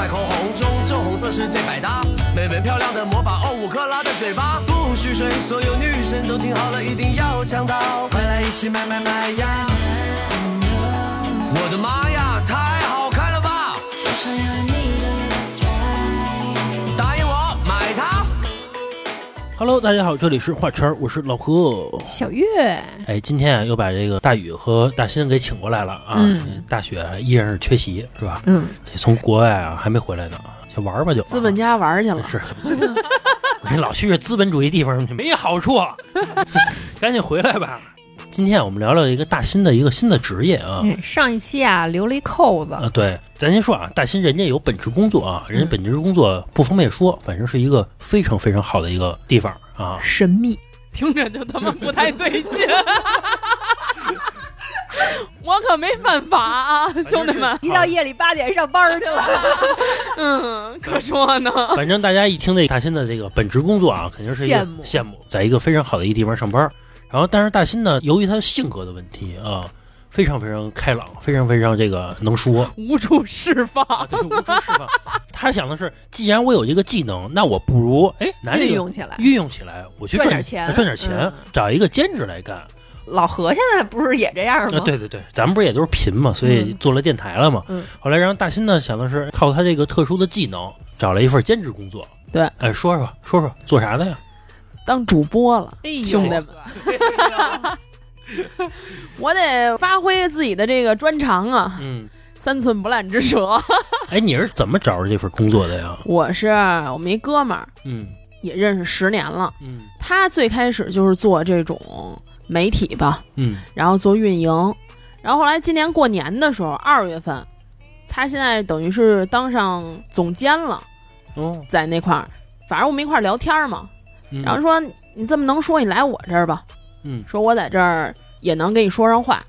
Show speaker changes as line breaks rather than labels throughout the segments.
块口红，中正红色是最百搭。美美漂亮的魔法哦，五克拉的嘴巴不许睡，所有女生都听好了，一定要抢到，快来一起买买买呀！我的妈呀，太好看了吧！
Hello，大家好，这里是画圈儿，我是老何。
小月，
哎，今天啊又把这个大宇和大新给请过来了啊。
嗯
大雪依然是缺席，是吧？
嗯，
这从国外啊还没回来呢，先玩儿吧就。
资本家玩去了，
是，你老去这资本主义地方没好处，赶紧回来吧。今天我们聊聊一个大新的一个新的职业啊。
嗯上一期啊留了一扣子，
啊，对，咱先说啊，大新人家有本职工作啊，人家本职工作不方便说，反正是一个非常非常好的一个地方啊。
神秘，听着就他妈不太对劲。我可没犯法啊，兄弟们！
一到夜里八点上班去了，
嗯，可说呢。
反正大家一听这大新的这个本职工作啊，肯定是一个
羡慕
羡慕，在一个非常好的一个地方上班。然后，但是大新呢，由于他性格的问题啊，非常非常开朗，非常非常这个能说，
无处释放，
啊，对，无处释放。他想的是，既然我有这个技能，那我不如哎拿这个
运用起来。
运用起来，我去
赚
赚
点钱
赚点钱，
嗯
找一个兼职来干。
老何现在不是也这样
啊，
吗？
对对对，咱们不是也都是贫嘛，所以
嗯
做了电台了嘛。
嗯
后来，然后大新呢想的是靠他这个特殊的技能，找了一份兼职工作。
对，
哎，说说说说做啥的呀？
当主播了，
哎
兄弟们，我得发挥自己的这个专长啊，
嗯，
三寸不烂之舌。
哎，你是怎么找着这份工作的呀？
我是我们一哥们儿，
嗯。
也认识十年了。
嗯。
他最开始就是做这种媒体吧，
嗯。
然后做运营，然后后来今年过年的时候，二月份，他现在等于是当上总监了，
哦，
在那块儿，反正我们一块儿聊天嘛，
嗯
然后说你这么能说，你来我这儿吧，
嗯
说我在这儿也能跟你说上话。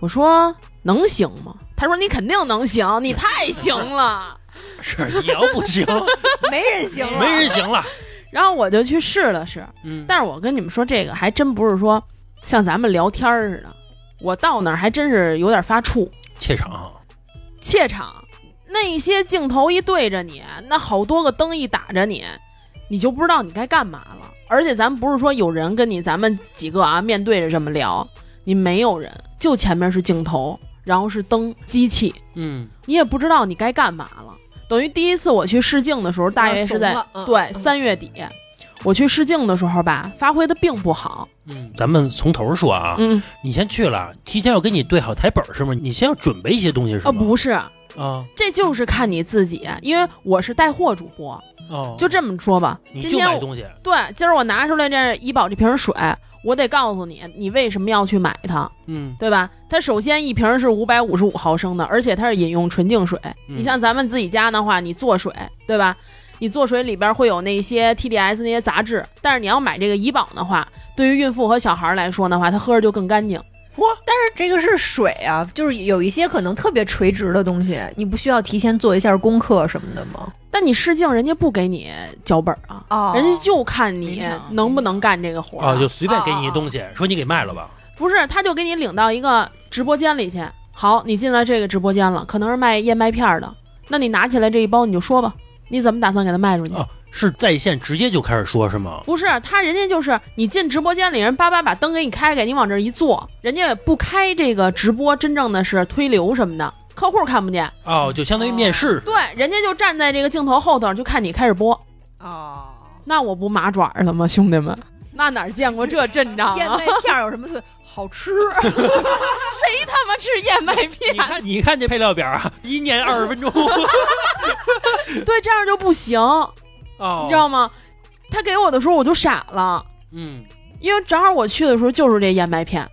我说能行吗？他说你肯定能行，你太行了。
是你要不行，
没人行了，
没人行了。
然后我就去试了试，
嗯，
但是我跟你们说，这个还真不是说像咱们聊天儿似的，我到那儿还真是有点发怵。
怯场。
怯场，那些镜头一对着你，那好多个灯一打着你，你就不知道你该干嘛了。而且咱不是说有人跟你，咱们几个啊面对着这么聊，你没有人，就前面是镜头，然后是灯、机器，
嗯
你也不知道你该干嘛了。等于第一次我去试镜的时候，大约是在
嗯
对
嗯
三月底，我去试镜的时候吧，发挥的并不好。
嗯，咱们从头说啊，
嗯，
你先去了，提前要给你对好台本是吗？你先要准备一些东西是
哦，
吗？
不是，
啊
这就是看你自己，因为我是带货主播，
哦，
就这么说吧。
你就
今天我
买东西。
对，今儿我拿出来这怡宝这瓶水，我得告诉你，你为什么要去买它，
嗯
对吧？它首先一瓶是五百五十五毫升的，而且它是饮用纯净水。
嗯
你像咱们自己家的话，你做水，对吧？你做水里边会有那些 TDS 那些杂质，但是你要买这个怡宝的话，对于孕妇和小孩来说的话，它喝着就更干净。
这个是水啊，就是有一些可能特别垂直的东西，你不需要提前做一下功课什么的吗？
但你试镜，人家不给你脚本啊，
哦
人家就看你能不能干这个活儿
啊，就随便给你一东西，说你给卖了吧。
不是，他就给你领到一个直播间里去。好，你进来这个直播间了，可能是卖燕麦片儿的，那你拿起来这一包，你就说吧，你怎么打算给他卖出去？
啊，是在线直接就开始说是吗？
不是，他人家就是你进直播间里，人叭叭把灯给你开开，你往这儿一坐，人家也不开这个直播，真正的是推流什么的，客户看不见。
哦，就相当于面试。
对，人家就站在这个镜头后头，就看你开始播，
哦，
那我不麻爪了吗，兄弟们？那哪儿见过这阵仗啊？
燕麦片儿有什么特好吃？
谁他妈吃燕麦片
你？看，你看这配料表啊，一念二十分钟。
对，这样就不行，
哦，
你知道吗？他给我的时候我就傻了。
嗯，
因为正好我去的时候就是这燕麦片，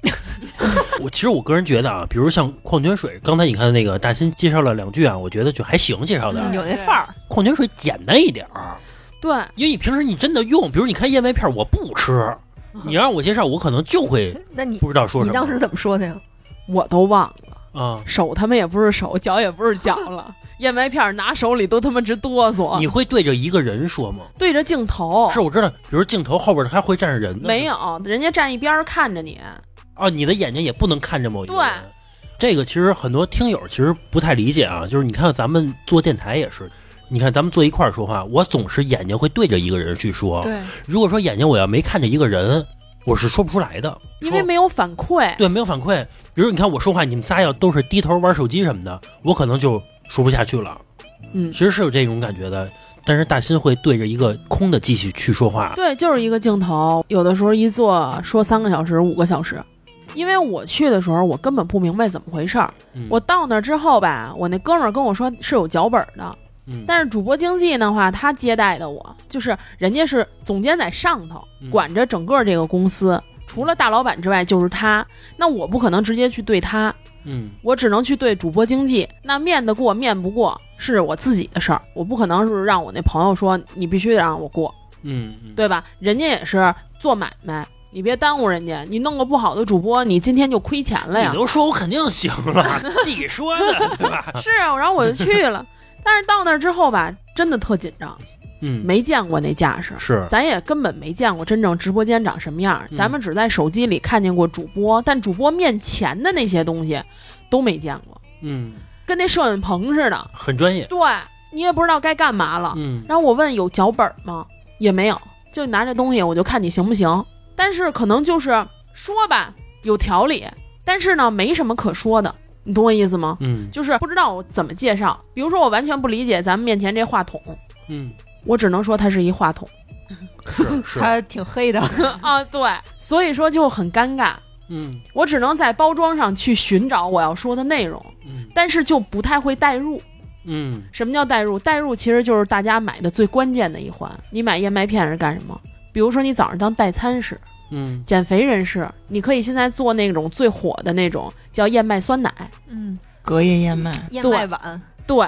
我其实我个人觉得啊，比如像矿泉水，刚才你看那个大新介绍了两句啊，我觉得就还行，介绍的。
有那范儿。
矿泉水简单一点儿，
对，
因为你平时你真的用，比如你看燕麦片，我不吃，你让我介绍，我可能就会
那你
不知道说什么。
你当时怎么说的呀？
我都忘了，
啊，
手他妈也不是手，脚也不是脚了，燕麦片拿手里都他妈直哆嗦。
你会对着一个人说吗？
对着镜头
是，我知道，比如镜头后边还会站着人呢。
没有，人家站一边儿看着你。
啊，你的眼睛也不能看着某一个
对
人。这个其实很多听友其实不太理解啊，就是你看咱们做电台也是，你看咱们坐一块儿说话，我总是眼睛会对着一个人去说。
对，
如果说眼睛我要没看着一个人，我是说不出来的，
因为没有反馈。
对没有反馈。比如你看我说话，你们仨要都是低头玩手机什么的，我可能就说不下去了。
嗯
其，实是有这种感觉的，但是大新会对着一个空的机器去说话。
对，就是一个镜头，有的时候一坐说三个小时、五个小时。因为我去的时候，我根本不明白怎么回事儿。
嗯
我到那儿之后吧，我那哥们儿跟我说是有脚本的，
嗯，
但是主播经济的话，他接待的我，就是人家是总监在上头
嗯
管着整个这个公司，除了大老板之外就是他。那我不可能直接去对他，
嗯
我只能去对主播经济。那面得过面不过是我自己的事儿，我不可能是让我那朋友说你必须得让我过，
嗯嗯，
对吧？人家也是做买卖，你别耽误人家。你弄个不好的主播，你今天就亏钱了呀
你。都说我肯定行了，你说的对吧？
是啊，然后我就去了，但是到那儿之后吧，真的特紧张，
嗯，
没见过那架势。
是
咱也根本没见过真正直播间长什么样，
嗯
咱们只在手机里看见过主播，但主播面前的那些东西都没见过，
嗯
跟那摄影棚似的。
很专业。
对你也不知道该干嘛了。
嗯
然后我问有脚本吗？也没有，就拿这东西我就看你行不行。但是可能就是说吧，有条理，但是呢没什么可说的，你懂我意思吗？
嗯
就是不知道我怎么介绍。比如说我完全不理解咱们面前这话筒，
嗯，
我只能说它是一话筒
是 是，
他挺黑的，
啊，对，所以说就很尴尬。
嗯
我只能在包装上去寻找我要说的内容，
嗯
但是就不太会代入。
嗯
什么叫代入？代入其实就是大家买的最关键的一环。你买燕麦片是干什么？比如说你早上当代餐使，
嗯
减肥人士，你可以现在做那种最火的那种叫燕麦酸奶，
嗯，
隔夜燕麦，
燕
对
麦碗
对，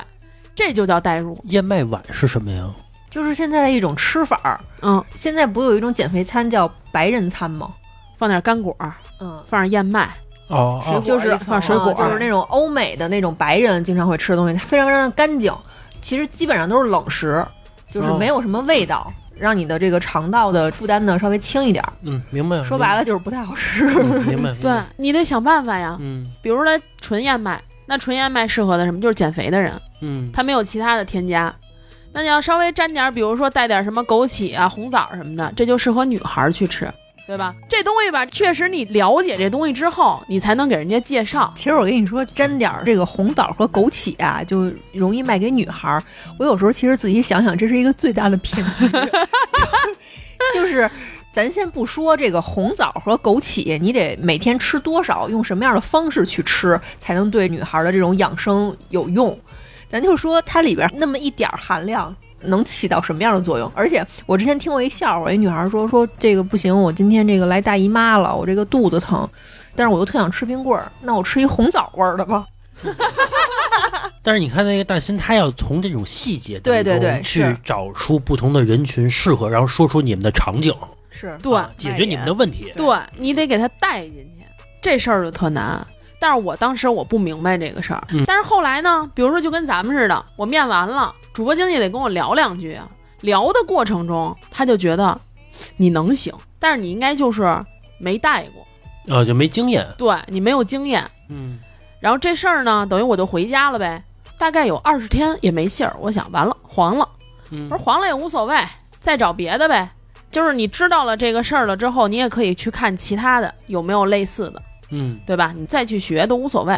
这就叫代入。
燕麦碗是什么呀？
就是现在的一种吃法儿。
嗯，
现在不有一种减肥餐叫白人餐吗？
放点干果，
嗯，
放点燕麦，
哦
水果
就是
放水果
啊就是那种欧美的那种白人经常会吃的东西，它非常非常的干净。其实基本上都是冷食，就是
哦
没有什么味道，让你的这个肠道的负担呢稍微轻一点儿。
嗯，明白。
说白了就是不太好吃。
嗯，明白。
对你得想办法呀。
嗯
比如说纯燕麦，那纯燕麦适合的什么？就是减肥的人，
嗯
它没有其他的添加。那你要稍微沾点，比如说带点什么枸杞啊、红枣什么的，这就适合女孩去吃，对吧？这东西吧，确实你了解这东西之后，你才能给人家介绍。
其实我跟你说，沾点这个红枣和枸杞啊，就容易卖给女孩儿。我有时候其实自己想想，这是一个最大的骗局，就是。咱先不说这个红枣和枸杞，你得每天吃多少，用什么样的方式去吃，才能对女孩的这种养生有用。咱就说它里边那么一点儿含量，能起到什么样的作用？而且我之前听过一笑话，一女孩说说这个不行，我今天这个来大姨妈了，我这个肚子疼，但是我又特想吃冰棍儿，那我吃一红枣味儿的吧。
但是你看那个大新，他要从这种细节当
对对对
中去找出不同的人群适合，然后说出你们的场景，
是
对、
啊解决你们的问题。
对，你得给他带进去，这事儿就特难。但是我当时我不明白这个事儿，
嗯
但是后来呢，比如说就跟咱们似的，我面完了，主播经理得跟我聊两句啊。聊的过程中，他就觉得你能行，但是你应该就是没带过，
啊，就没经验。
对你没有经验。
嗯
然后这事儿呢，等于我就回家了呗，大概有二十天也没信儿。我想完了，黄了。
嗯
我说黄了也无所谓，再找别的呗。就是你知道了这个事儿了之后，你也可以去看其他的有没有类似的，
嗯
对吧？你再去学都无所谓。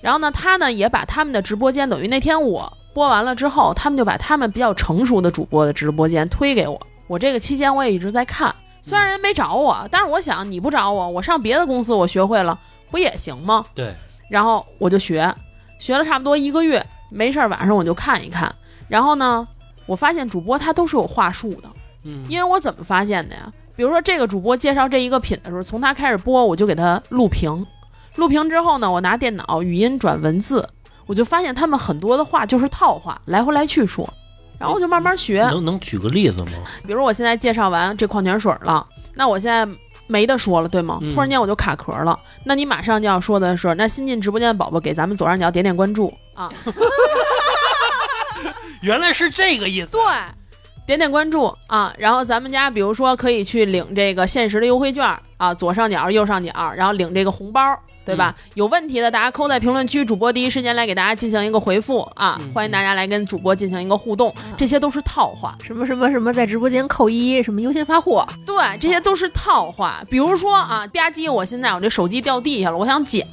然后呢，他呢也把他们的直播间，等于那天我播完了之后，他们就把他们比较成熟的主播的直播间推给我。我这个期间我也一直在看，虽然人没找我，但是我想你不找我，我上别的公司我学会了不也行吗？
对，
然后我就学，学了差不多一个月，没事儿晚上我就看一看。然后呢，我发现主播他都是有话术的，
嗯
因为我怎么发现的呀？比如说这个主播介绍这一个品的时候，从他开始播，我就给他录屏，录屏之后呢，我拿电脑语音转文字，我就发现他们很多的话就是套话，来回来去说。然后我就慢慢学，
能能举个例子吗？
比如我现在介绍完这矿泉水了，那我现在没得说了，对吗？
嗯
突然间我就卡壳了，那你马上就要说的是，那新进直播间的宝宝给咱们左上角点点关注啊，
原来是这个意思。
对，点点关注啊，然后咱们家比如说可以去领这个限时的优惠券，啊，左上角、右上角，然后领这个红包，对吧？有问题的大家扣在评论区，主播第一时间来给大家进行一个回复啊！
嗯
欢迎大家来跟主播进行一个互动，这些都是套话。
什么什么什么，在直播间扣一，什么优先发货，
对，这些都是套话。比如说啊，吧唧，我现在我这手机掉地下了，我想捡，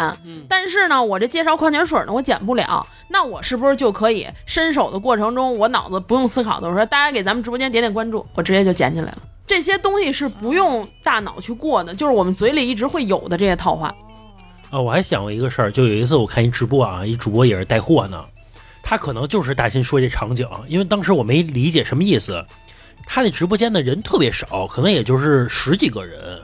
但是呢，我这介绍矿泉水呢，我捡不了，那我是不是就可以伸手的过程中，我脑子不用思考的，我说大家给咱们直播间点点关注，我直接就捡起来了。这些东西是不用大脑去过的，就是我们嘴里一直会有的这些套话。
啊，我还想过一个事儿，就有一次我看一直播啊，一主播也是带货呢，他可能就是大新说这场景，因为当时我没理解什么意思，他那直播间的人特别少，可能也就是十几个人。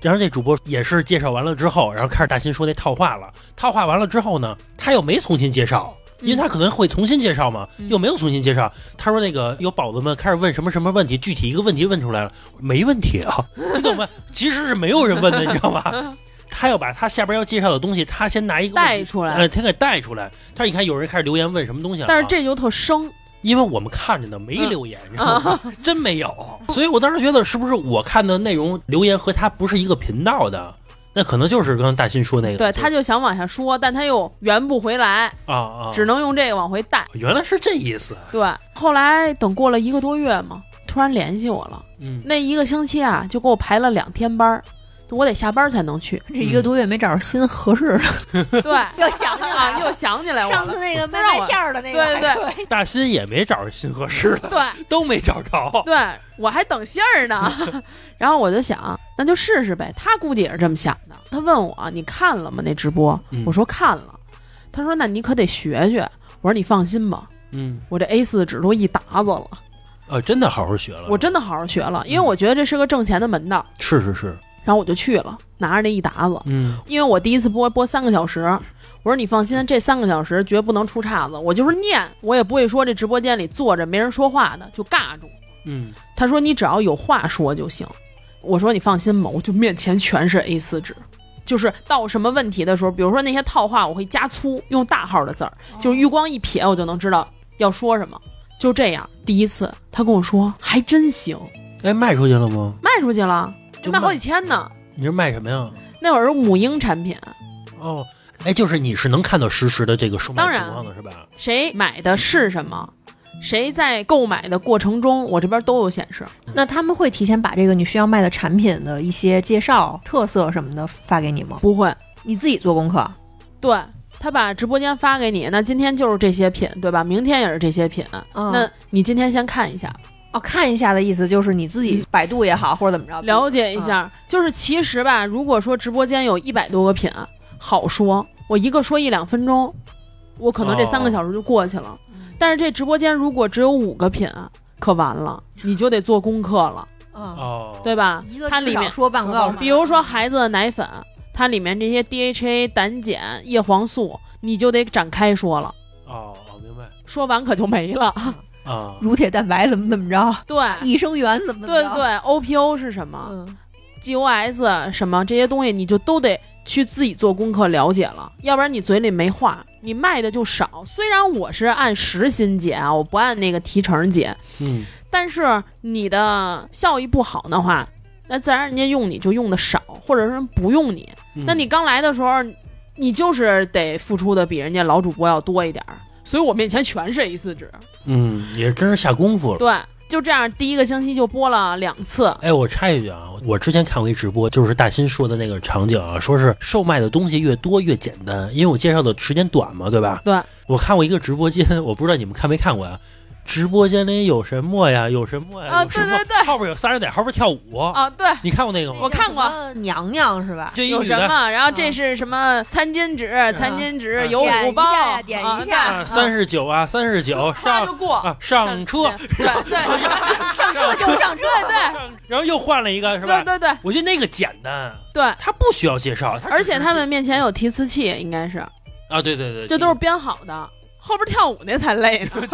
然后这主播也是介绍完了之后，然后开始大新说那套话了。套话完了之后呢，他又没重新介绍，因为他可能会重新介绍嘛，
嗯
又没有重新介绍。他说那个有宝子们开始问什么什么问题，具体一个问题问出来了，没问题啊，你懂吗？其实是没有人问的，你知道吧？他要把他下边要介绍的东西，他先拿一个
带出来
呃，他给带出来。他说：“你看，有人开始留言问什么东西
但是这就特生，
因为我们看着呢，没留言，你知道吗？真没有。所以我当时觉得，是不是我看的内容留言和他不是一个频道的？那可能就是刚刚大新说那个，
对，他就想往下说，但他又圆不回来，
啊啊，
只能用这个往回带。
原来是这意思。
对，后来等过了一个多月嘛，突然联系我了，
嗯，
那一个星期啊，就给我排了两天班儿，我得下班才能去。
这一个多月没找着新合适的，
对，
又想起来
又想起来我
上次。那个卖麦片儿的那个，
对对对
对，
大新也没找着新合适的，
对
都没找着。
对，我还等信儿呢。然后我就想，那就试试呗。他估计也是这么想的。他问我，你看了吗？那直播？
嗯
我说看了。他说，那你可得学学。我说你放心吧，
嗯，
我这 A 四纸都一沓子了，
呃，真的好好学了。
我真的好好学了，因为我觉得这是个挣钱的门道。
是是是，
然后我就去了，拿着那一沓子。
嗯
因为我第一次播播三个小时，我说你放心，这三个小时绝不能出岔子。我就是念，我也不会说这直播间里坐着没人说话的就尬住。
嗯
他说你只要有话说就行。我说你放心吧，我就面前全是 A 四纸。就是到什么问题的时候，比如说那些套话，我会加粗，用大号的字儿，就是余光一瞥，我就能知道要说什么。就这样，第一次他跟我说还真行，
哎，卖出去了吗？
卖出去了，
就
卖好几千呢。
你是卖什么呀？
那会儿是母婴产品，
哦，哎，就是你是能看到实时的这个售卖情况的是吧？
谁买的是什么，谁在购买的过程中，我这边都有显示。
那他们会提前把这个你需要卖的产品的一些介绍、特色什么的发给你吗？
不会，
你自己做功课。
对他把直播间发给你，那今天就是这些品，对吧？明天也是这些品，
嗯
那你今天先看一下，
哦，看一下的意思就是你自己百度也好，或者怎么着，
了解一下。就是其实吧，如果说直播间有一百多个品，好说，我一个说一两分钟，我可能这三个小时就过去了。但是这直播间如果只有五个品，可完了，你就得做功课了，
嗯，
哦，
对吧它里面
说半个小时
比如说孩子的奶粉，它里面这些 DHA、胆碱、叶黄素，你就得展开说了，
哦哦，明白
说完可就没了。
啊。
乳铁蛋白怎么怎么着，
对，
益生元怎么怎么着，
对对，OPO 是什么？
嗯
，？GOS 什么这些东西，你就都得去自己做功课了解了，要不然你嘴里没话，你卖的就少。虽然我是按时薪结啊，我不按那个提成结，
嗯，
但是你的效益不好的话，那自然人家用你就用的少，或者是不用你。
嗯。
那你刚来的时候，你就是得付出的比人家老主播要多一点儿，所以我面前全是 A 四纸。
嗯，也真是下功夫了。
对，就这样，第一个星期就播了两次。
哎，我插一句啊，我之前看过一直播，就是大新说的那个场景啊，说是售卖的东西越多越简单，因为我介绍的时间短嘛，对吧？
对，
我看过一个直播间，我不知道你们看没看过呀、直播间里有什么呀？有什么呀？
啊对对对。
后边有仨人在后边跳舞，
啊，对，
你看过那个吗？
我看过。
娘娘是吧？
有
就有
什么？然后这是什么餐巾纸、餐巾纸、
嗯。
有五包，
点一下
三十九啊，三十九上
就过。
啊上车，
对对。
上车就上车，
对对。
然后又换了一个是吧？
对对对。
我觉得那个简单，
对，
他不需要介绍，他
而且他们面前有提词器，应该是。
啊，对对对，
这都是编好的，后边跳舞那才累呢，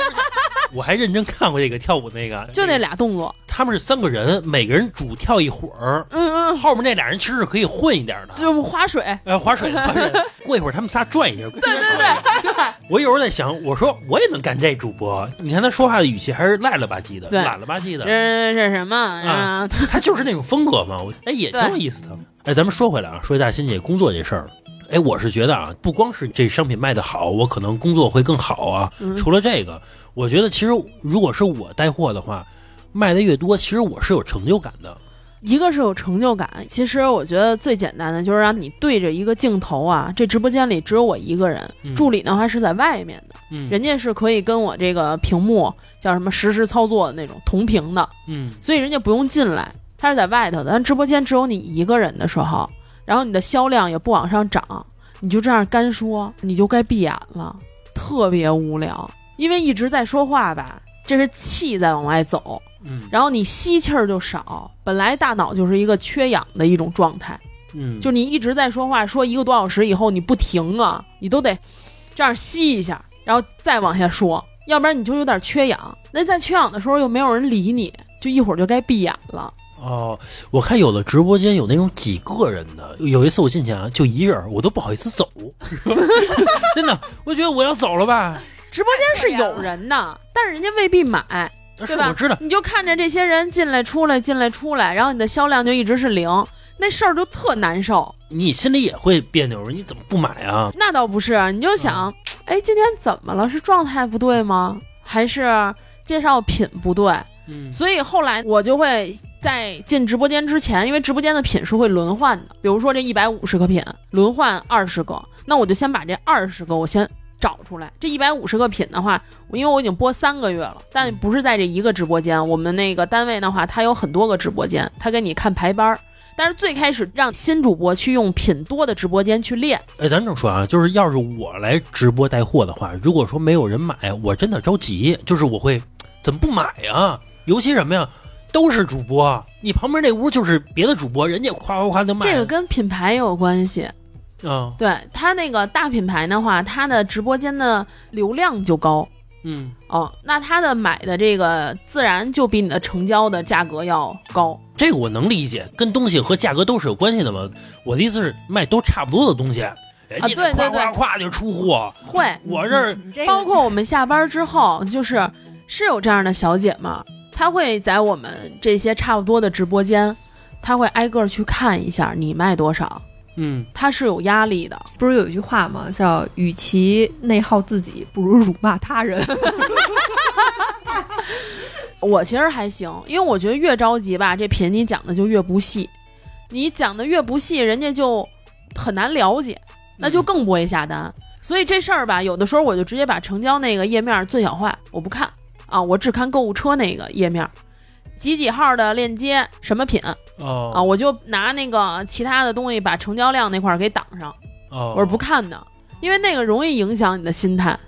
我还认真看过这个跳舞那个，
就那俩动作。
他他们是三个人，每个人主跳一会儿，
嗯嗯，
后面那俩人其实是可以混一点的，
就划水，
呃划水划水。过一会儿他们仨转一下。
对对对对，
我有时候在想，我说我也能干这主播，你看他说话的语气还是赖了吧唧的，
对
懒了吧唧的，
这是什么啊？
他就是那种风格嘛。我哎也挺有意思的。哎，咱们说回来啊，说一下欣姐工作这事儿。哎，我是觉得啊，不光是这商品卖得好，我可能工作会更好啊。
嗯
除了这个，我觉得其实如果是我带货的话，卖的越多，其实我是有成就感的。
一个是有成就感，其实我觉得最简单的就是让你对着一个镜头啊，这直播间里只有我一个人，
嗯
助理的话是在外面的，
嗯，
人家是可以跟我这个屏幕叫什么实时操作的那种同屏的，
嗯
所以人家不用进来，他是在外头的。但直播间只有你一个人的时候，然后你的销量也不往上涨，你就这样干说，你就该闭眼了，特别无聊，因为一直在说话吧，这是气在往外走，
嗯
然后你吸气儿就少，本来大脑就是一个缺氧的一种状态，
嗯，
就你一直在说话，说一个多小时以后你不停啊，你都得这样吸一下，然后再往下说，要不然你就有点缺氧。那在缺氧的时候又没有人理你，就一会儿就该闭眼了。
哦，我看有的直播间有那种几个人的，有一次我进去啊，就一人，我都不好意思走，真的，我觉得我要走了吧。
直播间是有人的，但是人家未必买，
是
对吧？
我知道，
你就看着这些人进来出来进来出来，然后你的销量就一直是零，那事儿就特难受。
你心里也会别扭，你怎么不买啊？
那倒不是，你就想，哎，今天怎么了？是状态不对吗？还是介绍品不对？
嗯
所以后来我就会在进直播间之前，因为直播间的品是会轮换的，比如说这一百五十个品轮换二十个，那我就先把这二十个我先找出来。这一百五十个品的话，因为我已经播三个月了，但不是在这一个直播间，我们那个单位的话，它有很多个直播间，它给你看排班儿。但是最开始让新主播去用品多的直播间去练，
哎，咱这么说啊，就是要是我来直播带货的话，如果说没有人买，我真的着急，就是我会怎么不买啊？尤其什么呀，都是主播，你旁边那屋就是别的主播，人家夸夸夸的卖。
这个跟品牌有关系。
嗯，
对他那个大品牌的话，他的直播间的流量就高。
嗯，
哦，那他的买的这个自然就比你的成交的价格要高。
这个我能理解，跟东西和价格都是有关系的嘛。我的意思是卖都差不多的东西，人家
对对对
夸夸夸就出货，
会，
我这儿
这个
包括我们下班之后，就是是有这样的小姐们儿，她会在我们这些差不多的直播间，他会挨个儿去看一下你卖多少，
嗯，
他是有压力的。
不是有一句话吗？叫“与其内耗自己，不如辱骂他人
我其实还行，因为我觉得越着急吧，这品你讲的就越不细，你讲的越不细，人家就很难了解，那就更不会下单。所以这事儿吧，有的时候我就直接把成交那个页面最小化，我不看啊，我只看购物车那个页面，几几号的链接，什么品
哦
啊，我就拿那个其他的东西把成交量那块儿给挡上，
哦，
我是不看的，因为那个容易影响你的心态。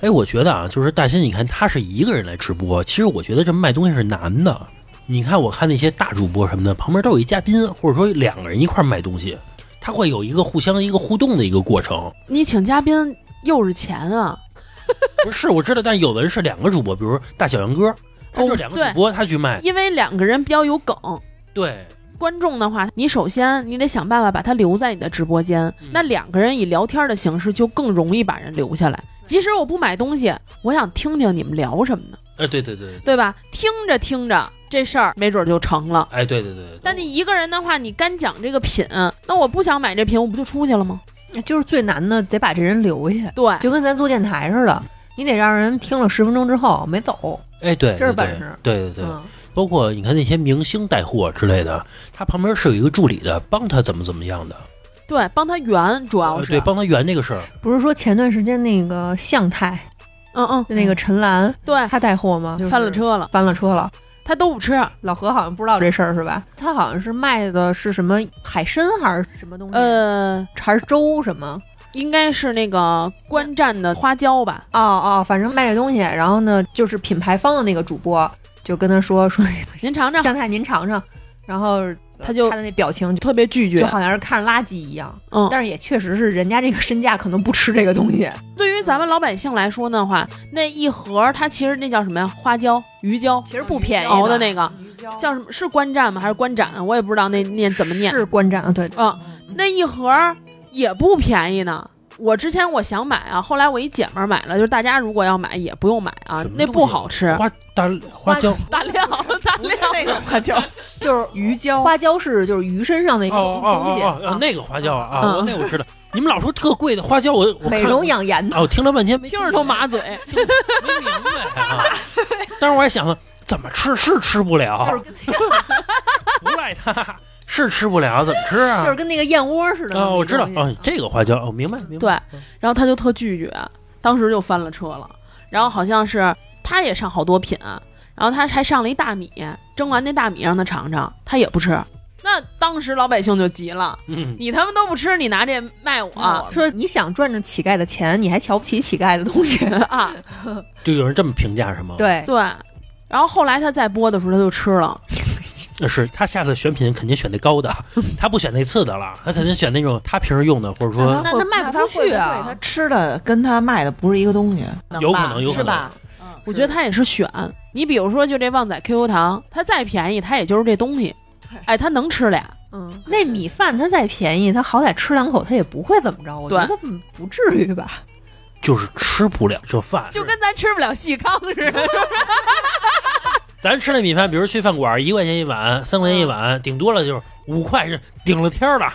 哎，我觉得啊，就是大新，你看他是一个人来直播，其实我觉得这卖东西是难的。你看，我看那些大主播什么的，旁边都有一嘉宾，或者说两个人一块儿卖东西，他会有一个互相一个互动的一个过程。
你请嘉宾又是钱啊，
不 是，我知道，但有的人是两个主播，比如说大小杨哥，他就是两个主播，他去卖。
因为两个人比较有梗。
对，
观众的话，你首先你得想办法把他留在你的直播间。
嗯
那两个人以聊天的形式，就更容易把人留下来。即使我不买东西，我想听听你们聊什么呢，
哎，对对对对，
对吧？听着听着，这事儿没准就成了。
哎，对对对对。
但你一个人的话，你干讲这个品，那我不想买这品，我不就出去了吗？”，
就是最难的，得把这人留下，
对，
就跟咱做电台似的，你得让人听了十分钟之后没走。
哎，对，
这是本事。
对对对，
嗯，
包括你看那些明星带货之类的，他旁边是有一个助理的，帮他怎么怎么样的，
对，帮他圆，主要是，
呃对，帮他圆这个事儿。
不是说前段时间那个向太，
嗯嗯，
就那个陈岚，
对，
他带货吗？就是
翻了，车了，
翻了车了。
他都不吃，
老何好像不知道这事儿是吧？他好像是卖的是什么海参还是什么东西？
呃，
还是粥什么？
应该是那个观战的花椒吧？
哦哦，反正卖这东西。然后呢，就是品牌方的那个主播就跟他说说，
您尝尝，
香菜您尝尝。然后
他就
他的那表情就
特别拒绝
就。好像是看着垃圾一样。
嗯，
但是也确实是人家这个身价可能不吃这个东西。
对于咱们老百姓来说的话，那一盒它其实那叫什么呀？花椒、鱼胶
其实不便宜
熬的那个，叫什么？是观战吗？还是观展啊？我也不知道那念怎么念。
是观战啊，对，
啊，那一盒也不便宜呢。我之前我想买啊，后来我一姐们儿买了，就是大家如果要买也不用买啊，那不好吃。
花大花椒。
大料，大料，
那个花椒，
就是
鱼椒，
花椒是就是鱼身上的一个东西，
哦哦，
啊。
那个花椒啊，那我知道。你们老说特贵的花椒，我我
美容养颜。的。
啊，我听了半天没
听着都麻嘴。
没明白啊。但是我还想呢，怎么吃是吃不了，不赖他，是吃不了，怎么吃啊？
就是跟那个燕窝似的。
哦，我知道
那种东西
啊，这个花椒，哦，明白明白。
对，然后他就特拒绝，当时就翻了车了。然后好像是他也上好多品，然后他还上了一大米，蒸完那大米让他尝尝，他也不吃。那当时老百姓就急了，
嗯，
你他妈都不吃，你拿这卖我啊
说你想赚着乞丐的钱，你还瞧不起乞丐的东西？
啊？
就有人这么评价是吗？
对，
对。然后后来他再播的时候，他就吃了。
呃，是他下次选品肯定选那高的，他不选那次的了，他肯定选那种他平时用的，或者说
那他卖不出去啊
会他吃的跟他卖的不是一个东西，
有可能有可能
是吧？嗯
我觉得他也是选。你比如说，就这旺仔 QQ 糖，它再便宜，它也就是这东西。哎，他能吃俩。
嗯，那米饭它再便宜，它好歹吃两口，它也不会怎么着。我觉得嗯不至于吧？
就是吃不了这饭，
就跟咱吃不了细糠似的。
咱吃那米饭，比如去饭馆一块钱一碗，三块钱一碗，顶多了就是五块是顶了天儿了，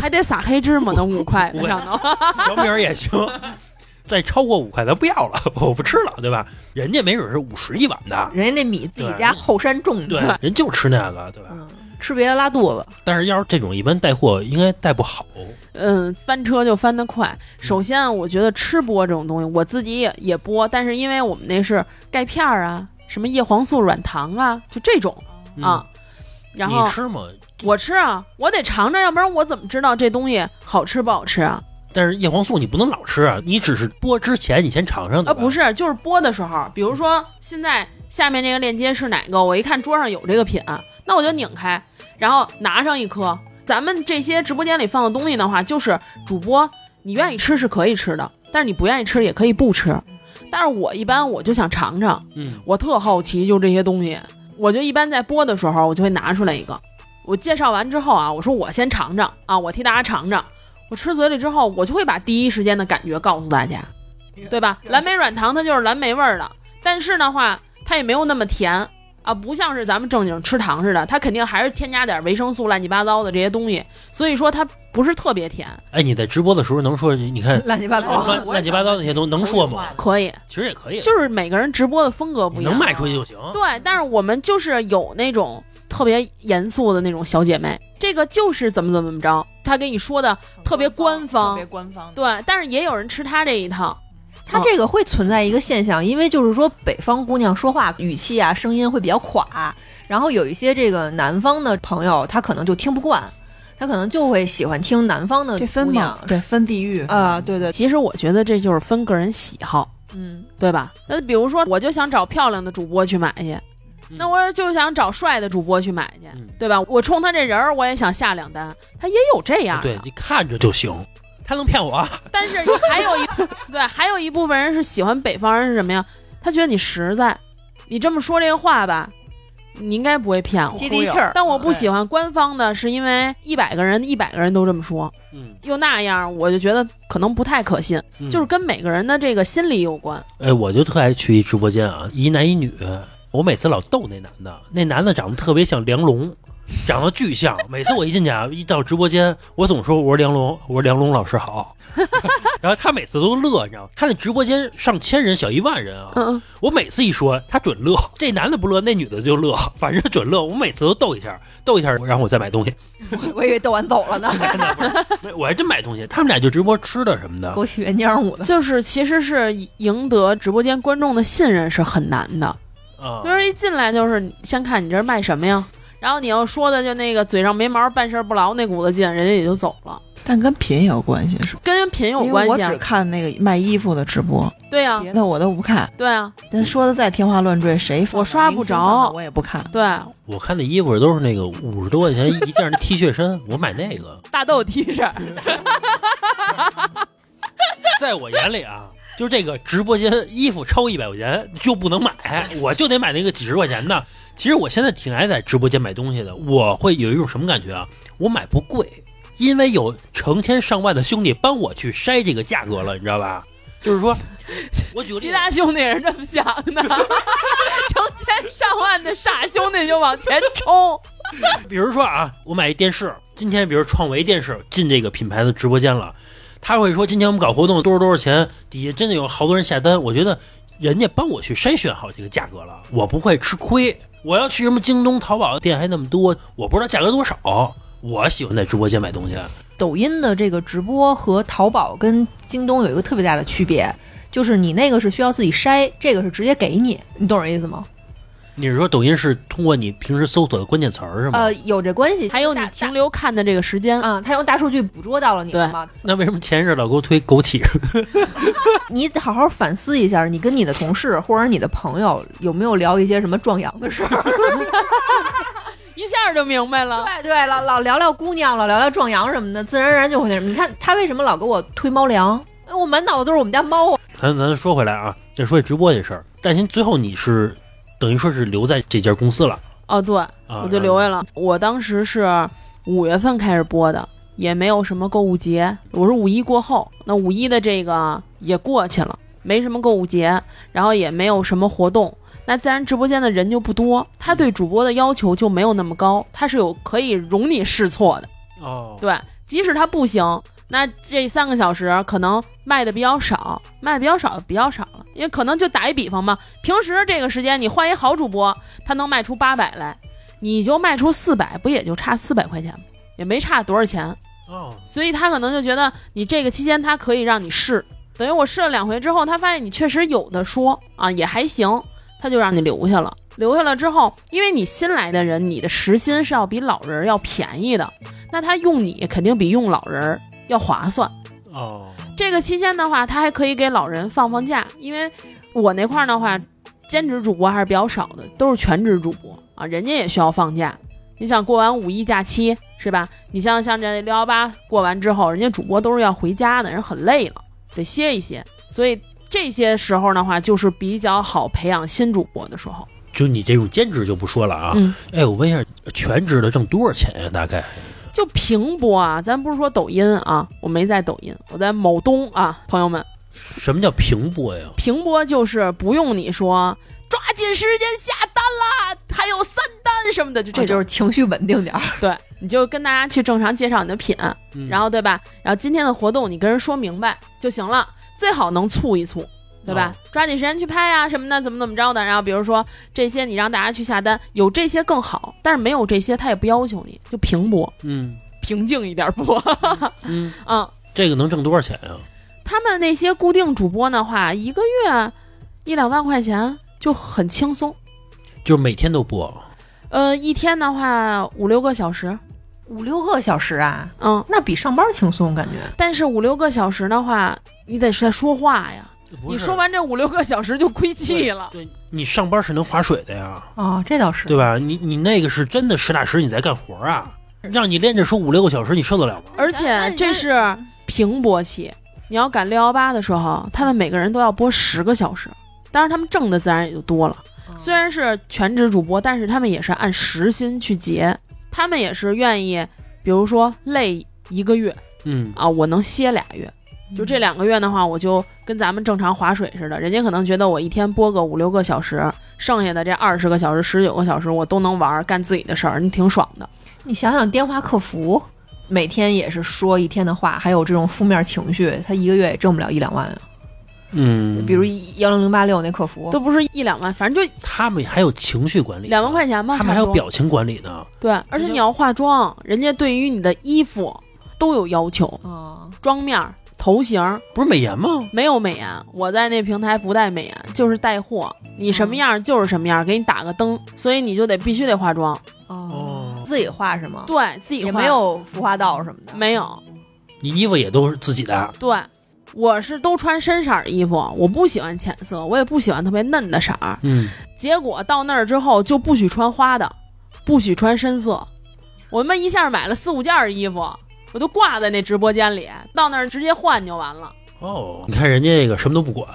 还得撒黑芝麻呢，五块
没
想到。
小米儿也行。再超过五块咱不要了，我不吃了，对吧？人家没准是五十一碗的，
人家那米自己家后山种的
对
的，，
人就吃那个，对吧？
嗯，吃别的拉肚子。
但是要是这种一般带货应该带不好，
嗯，翻车就翻得快。首先啊，我觉得吃播这种东西，我自己也也播，但是因为我们那是钙片儿啊，什么叶黄素软糖啊，就这种
嗯
啊。然后
你吃吗？
我吃啊，我得尝尝，要不然我怎么知道这东西好吃不好吃啊？
但是叶黄素你不能老吃啊，你只是播之前你先尝尝的。
啊，不，是，就是播的时候，比如说现在下面这个链接是哪个，我一看桌上有这个品，那我就拧开，然后拿上一颗。咱们这些直播间里放的东西的话，就是主播你愿意吃是可以吃的，但是你不愿意吃也可以不吃。但是我一般我就想尝尝，
嗯，
我特好奇就这些东西，我就一般在播的时候我就会拿出来一个。我介绍完之后啊，我说我先尝尝啊，我替大家尝尝。我吃嘴里之后，我就会把第一时间的感觉告诉大家，对吧？蓝莓软糖它就是蓝莓味儿的，但是的话，它也没有那么甜啊，不像是咱们正经吃糖似的，它肯定还是添加点维生素、乱七八糟的这些东西，所以说它不是特别甜。
哎，你在直播的时候能说，你看
乱七八糟。
乱乱七八糟那些东西能说吗？
可以，
其实也可以，
就是每个人直播的风格不一样，
能卖出去就行。
对，但是我们就是有那种特别严肃的那种小姐妹，这个就是怎么怎么着，她给你说的特别官方特
别，官方。
对，但是也有人吃她这一套，
它这个会存在一个现象，因为就是说北方姑娘说话语气啊、声音会比较垮，然后有一些这个南方的朋友，他可能就听不惯，他可能就会喜欢听南方的
这分
姑娘
嘛，对，分地域
啊，对对，
其实我觉得这就是分个人喜好，
嗯，
对吧？那比如说，我就想找漂亮的主播去买去，
嗯
那我就想找帅的主播去买去，
嗯
对吧？我冲他这人儿，我也想下两单，他也有这样的。
对你看着就行，他能骗我啊？
但是还有一 对，还有一部分人是喜欢北方人是什么呀？他觉得你实在，你这么说这个话吧，你应该不会骗我。
接地气儿。
但我不喜欢官方的，是因为一百个人一百个人都这么说，
嗯，
又那样，我就觉得可能不太可信，
嗯
就是跟每个人的这个心理有关。
哎，我就特爱去一直播间啊，一男一女，我每次老逗那男的，那男的长得特别像梁龙，长得巨像。每次我一进去啊，一到直播间，我总说我说梁龙，我说梁龙老师好，然后他每次都乐，你知道吗？他那直播间上千人，小一万人啊，
嗯，
我每次一说他准乐，这男的不乐，那女的就乐，反正准乐。我每次都逗一下，逗一下，然后我再买东西。
我以为逗完走了呢，
我还真买东西。他们俩就直播吃的什么的，
狗起原浆舞的。
就是其实是赢得直播间观众的信任是很难的。
啊
比，如一进来就是先看你这是卖什么呀，然后你要说的就那个嘴上没毛办事不牢那股子劲，人家也就走了，
但跟品也有关系，是吧？
跟品有关系啊
我只。看那个卖衣服的直播，
对呀、
别的我都不看。
对啊，
但说的再天花乱坠，谁
我刷不着
我也不看。
对，
我看那衣服都是那个五十多块钱一件的 T 恤衫，我买那个。
大豆 T 恤，
在我眼里啊，就是这个直播间衣服超一百块钱就不能买，我就得买那个几十块钱的。其实我现在挺爱在直播间买东西的，我会有一种什么感觉啊？我买不贵，因为有成千上万的兄弟帮我去筛这个价格了，你知道吧？就是说，我举个例子，
其他兄弟也是这么想的，成千上万的傻兄弟就往前冲。
比如说啊，我买一电视，今天比如创维电视进这个品牌的直播间了，他会说今天我们搞活动多少多少钱，底下真的有好多人下单，我觉得人家帮我去筛选好这个价格了，我不会吃亏。我要去什么京东、淘宝的店还那么多，我不知道价格多少。我喜欢在直播间买东西，
抖音的这个直播和淘宝跟京东有一个特别大的区别，就是你那个是需要自己筛，这个是直接给你，你懂我意思吗？
你是说抖音是通过你平时搜索的关键词儿是吗？
呃，有这关系，
还有你停留看的这个时间，
啊，他用大数据捕捉到了你了吗？
那为什么前一阵老给我推枸杞？
你好好反思一下，你跟你的同事或者你的朋友有没有聊一些什么壮阳的事儿？
一下就明白了。
对对，老老聊聊姑娘，老聊聊壮阳什么的，自然而然就会那什么。你看他为什么老给我推猫粮？哎我满脑子都是我们家猫啊。
咱咱说回来啊，再说这直播这事儿，但您最后你是等于说是留在这家公司了
哦，对，
啊？
我就留下了。我当时是五月份开始播的，也没有什么购物节。我是五一过后，那五一的这个也过去了，没什么购物节，然后也没有什么活动，那自然直播间的人就不多，他对主播的要求就没有那么高，他是有可以容你试错的。
哦，
对，即使他不行，那这三个小时可能卖的比较少，卖的比较少，比较少了，因为可能就打一比方嘛，平时这个时间你换一好主播，他能卖出八百来，你就卖出四百，不也就差四百块钱吗？也没差多少钱，
哦，
所以他可能就觉得你这个期间他可以让你试，等于我试了两回之后，他发现你确实有的说啊，也还行，他就让你留下了。留下了之后，因为你新来的人，你的时薪是要比老人要便宜的，那他用你肯定比用老人要划算。
哦，
这个期间的话，他还可以给老人放放假，因为我那块儿的话，兼职主播还是比较少的，都是全职主播啊，人家也需要放假。你想过完五一假期是吧？你像像这六幺八过完之后，人家主播都是要回家的，人很累了，得歇一歇。所以这些时候的话，就是比较好培养新主播的时候。
就你这种兼职就不说了啊。
嗯，
哎，我问一下，全职的挣多少钱呀？大概？
就平播啊，咱不是说抖音啊，我没在抖音，我在某东啊，朋友们，
什么叫平播呀？
平播就是不用你说抓紧时间下单啦，还有三单什么的，就这
就是情绪稳定点儿。
对，你就跟大家去正常介绍你的品，
嗯
然后对吧？然后今天的活动你跟人说明白就行了，最好能促一促。对吧？抓紧时间去拍啊什么的，怎么怎么着的。然后比如说这些，你让大家去下单，有这些更好。但是没有这些，他也不要求你，就平播，
嗯
平静一点播。
嗯，
嗯，
这个能挣多少钱呀？
他们那些固定主播的话，一个月一两万块钱就很轻松。
就是每天都播。
呃，一天的话五六个小时，
五六个小时啊，
嗯，
那比上班轻松感觉。
但是五六个小时的话，你得在说话呀。你说完这五六个小时就亏气了。
对你上班是能划水的呀，
哦，这倒是。
对吧？你你那个是真的实打实你在干活啊，让你练着说五六个小时，你受得了吗？
而且这是平播期，你要赶六幺八的时候，他们每个人都要播十个小时，当然他们挣的自然也就多了。虽然是全职主播，但是他们也是按时薪去结，他们也是愿意，比如说累一个月
嗯，
啊，我能歇俩月。就这两个月的话，我就跟咱们正常划水似的。人家可能觉得我一天播个五六个小时，剩下的这二十个小时、十九个小时我都能玩，干自己的事儿，你挺爽的。
你想想，电话客服每天也是说一天的话，还有这种负面情绪，他一个月也挣不了一两万啊。
嗯，
比如幺零零八六那客服，
都不是一两万，反正就
他们还有情绪管理，
两万块钱吧。
他们还有表情管理呢。
对，而且你要化妆，人家对于你的衣服都有要求，
啊，
妆面儿、头型
不是美颜吗？
没有美颜。我在那平台不带美颜，就是带货，你什么样就是什么样，给你打个灯，所以你就得必须得化妆。
哦，自己画是吗？
对自己画
也没有服化道什么的。
没有，
你衣服也都是自己的，
对。我是都穿深色儿衣服，我不喜欢浅色，我也不喜欢特别嫩的色儿。
嗯，
结果到那儿之后就不许穿花的，不许穿深色。我们一下买了四五件儿衣服，我都挂在那直播间里，到那儿直接换就完了。
哦，你看人家这个什么都不管，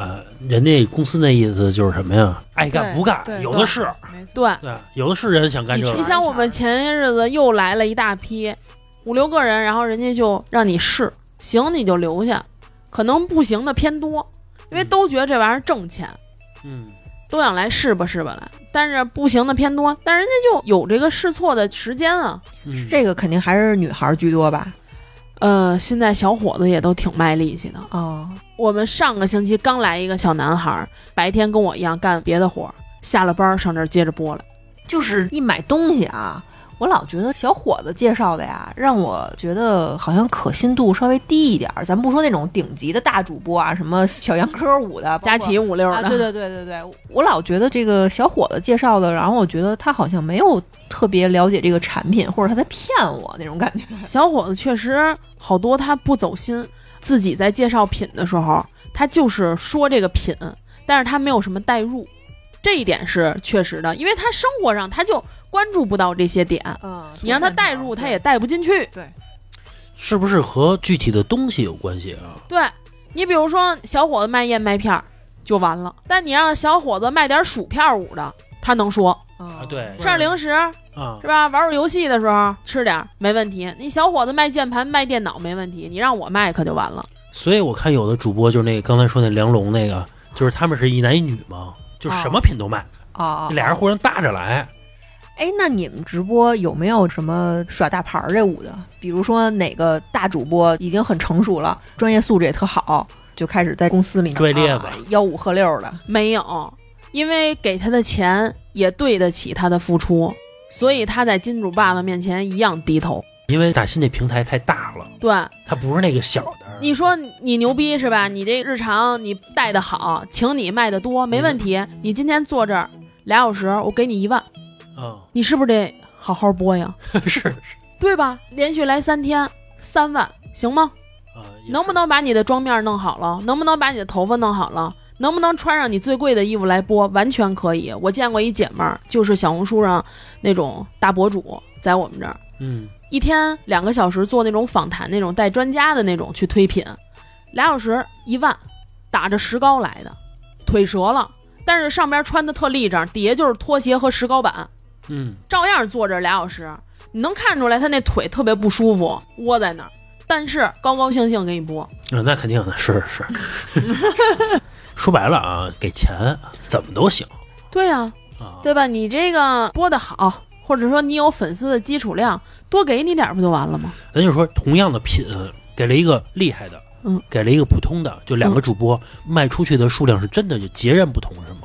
人家公司那意思就是什么呀？爱干不干，有的是。
对，
对，有的是人想干这个。
你想我们前些日子又来了一大批五六个人，然后人家就让你试，行你就留下，可能不行的偏多，因为都觉得这玩意儿挣钱，
嗯，
都想来试吧试吧来，但是不行的偏多，但人家就有这个试错的时间啊。
嗯
这个肯定还是女孩儿居多吧？
呃，现在小伙子也都挺卖力气的。
哦，
我们上个星期刚来一个小男孩儿，白天跟我一样干别的活儿，下了班儿上这儿接着播来。
就是一买东西啊，我老觉得小伙子介绍的呀，让我觉得好像可信度稍微低一点儿。咱不说那种顶级的大主播啊，什么小杨科五的，
佳琪五六
啊，
的，
对对对对对，我老觉得这个小伙子介绍的，然后我觉得他好像没有特别了解这个产品，或者他在骗我那种感觉。
小伙子确实好多他不走心，自己在介绍品的时候，他就是说这个品，但是他没有什么代入，这一点是确实的，因为他生活上他就关注不到这些点，
嗯，
你让他代入他也带不进去。
对，
是不是和具体的东西有关系啊？
对你比如说小伙子卖燕麦片儿就完了，但你让小伙子卖点薯片儿五的，他能说。
啊
啊，对，
吃点零食
啊
是，吧？玩会儿游戏的时候吃点没问题。你小伙子卖键盘卖电脑没问题，你让我卖可就完了。
所以我看有的主播就是那个刚才说那梁龙那个，就是他们是一男一女嘛，就什么品都卖，
啊，
俩人互相搭着来。
哎，那你们直播有没有什么耍大牌儿这舞的？比如说哪个大主播已经很成熟了，专业素质也特好，就开始在公司里面
拽咧子
啊吆五喝六的。
没有，因为给他的钱也对得起他的付出，所以他在金主爸爸面前一样低头。
因为大新这平台太大了，
对，
它不是那个小的。
你说你牛逼是吧？你这日常你带的好，请你卖的多没问题。你今天坐这儿俩小时，我给你一万，
啊，
你是不是得好好播呀？
是是
对吧？连续来三天，三万行吗？能不能把你的妆面弄好了？能不能把你的头发弄好了？能不能穿上你最贵的衣服来播？完全可以。我见过一姐们儿，就是小红书上那种大博主，在我们这儿
嗯
一天两个小时做那种访谈，那种带专家的那种去推品，俩小时一万，打着石膏来的，腿折了，但是上边穿的特立正，底下就是拖鞋和石膏板，
嗯，
照样坐着俩小时，你能看出来他那腿特别不舒服，窝在那儿，但是高高兴兴给你播。
啊，那肯定的，是是。说白了啊，给钱怎么都行
对呀、
啊。
对吧？你这个播的好，或者说你有粉丝的基础量，多给你点儿不就完了吗？
咱就说同样的品，给了一个厉害的，
嗯，
给了一个普通的，就两个主播、卖出去的数量是真的就截然不同，是吗？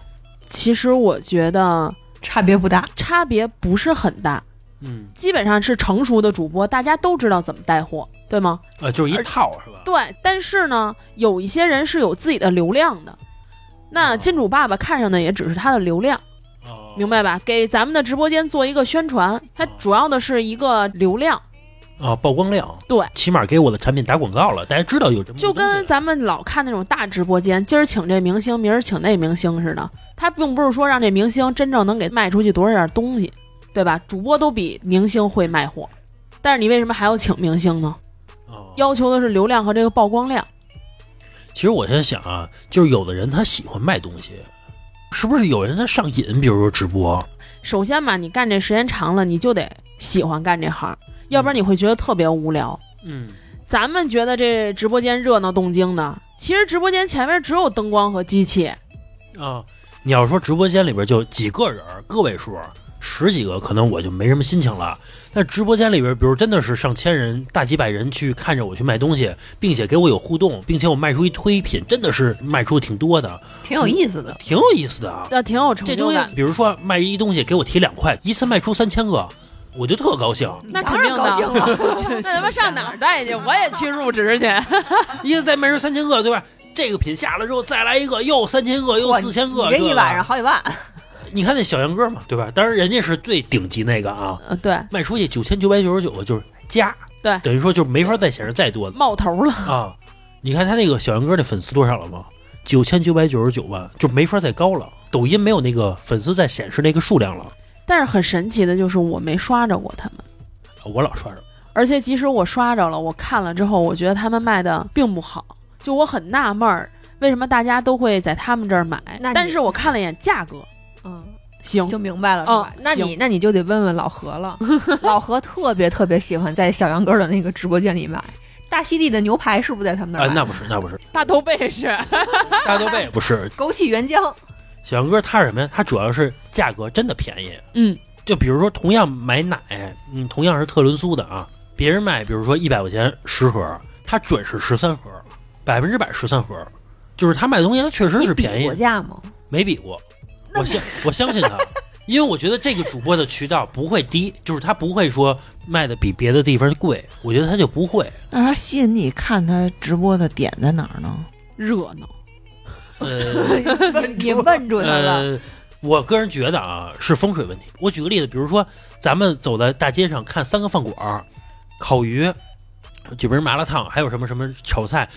其实我觉得
差别不大。
差别不是很大，
嗯，
基本上是成熟的主播，大家都知道怎么带货，对吗？
呃，就是一套是吧？
对，但是呢，有一些人是有自己的流量的，那
哦
金主爸爸看上的也只是他的流量，
哦，
明白吧？给咱们的直播间做一个宣传，它主要的是一个流量，
啊，曝光量，
对，
起码给我的产品打广告了，大家知道有这么
就跟咱们老看那种大直播间，今儿请这明星，明儿请那明星似的。他并不是说让这明星真正能给卖出去多少件东西，对吧？主播都比明星会卖货，但是你为什么还要请明星呢？
哦
要求的是流量和这个曝光量。
其实我现在想啊，就是有的人他喜欢卖东西，是不是有人他上瘾？比如说直播，
首先嘛，你干这时间长了，你就得喜欢干这行，要不然你会觉得特别无聊。
嗯，
咱们觉得这直播间热闹动静的，其实直播间前面只有灯光和机器。
啊，你要说直播间里边就几个人，个位数，十几个，可能我就没什么心情了。但直播间里边，比如真的是上千人、大几百人去看着我去卖东西，并且给我有互动，并且我卖出一推品，真的是卖出挺多的，
挺有意思的。
挺有意思的啊。
那挺有成
这东西
就感，，
比如说卖一东西给我提两块，一次卖出三千个，我就特高兴。
那肯定的
当然高兴了。
那他妈上哪儿带去？我也去入职去。
一次再卖出三千个，对吧？这个品下了之后再来一个，又三千个，又四千个，
你这一晚上好几万。
你看那小杨哥嘛，对吧？当然人家是最顶级那个啊，
呃，对，
卖出去九千九百九十九个就是加，
对
等于说就是没法再显示再多的
冒头了。
啊。你看他那个小杨哥那粉丝多少了吗？九千九百九十九万，就没法再高了。抖音没有那个粉丝在显示那个数量了，
但是很神奇的就是我没刷着过他们，
我老刷着。
而且即使我刷着了，我看了之后，我觉得他们卖的并不好。就我很纳闷儿，为什么大家都会在他们这儿买
那？你
但是我看了一眼价格，
嗯，
行，
就明白了，是吧？
嗯
那你那你就得问问老何了。老何特别特别喜欢在小杨哥的那个直播间里买大溪地的牛排，是不是在他们那儿？
那不是，那不是，
大头贝是，
大豆贝不是。
枸杞原浆，
小杨哥他是什么呀？他主要是价格真的便宜。
嗯，
就比如说，同样买奶，嗯，同样是特仑苏的啊，别人卖，比如说一百块钱十盒，他准是十三盒，百分之百十三盒，就是他卖的东西，他确实是便宜比
过，价吗？
没比过，我相我相信他，因为我觉得这个主播的渠道不会低，就是他不会说卖的比别的地方贵，我觉得他就不会。
那他吸引你看他直播的点在哪儿呢？
热闹。
呃
你问住他了。
呃，我个人觉得啊，是风水问题。我举个例子，比如说咱们走在大街上看三个饭馆儿，烤鱼，这边麻辣烫，还有什么什么炒菜，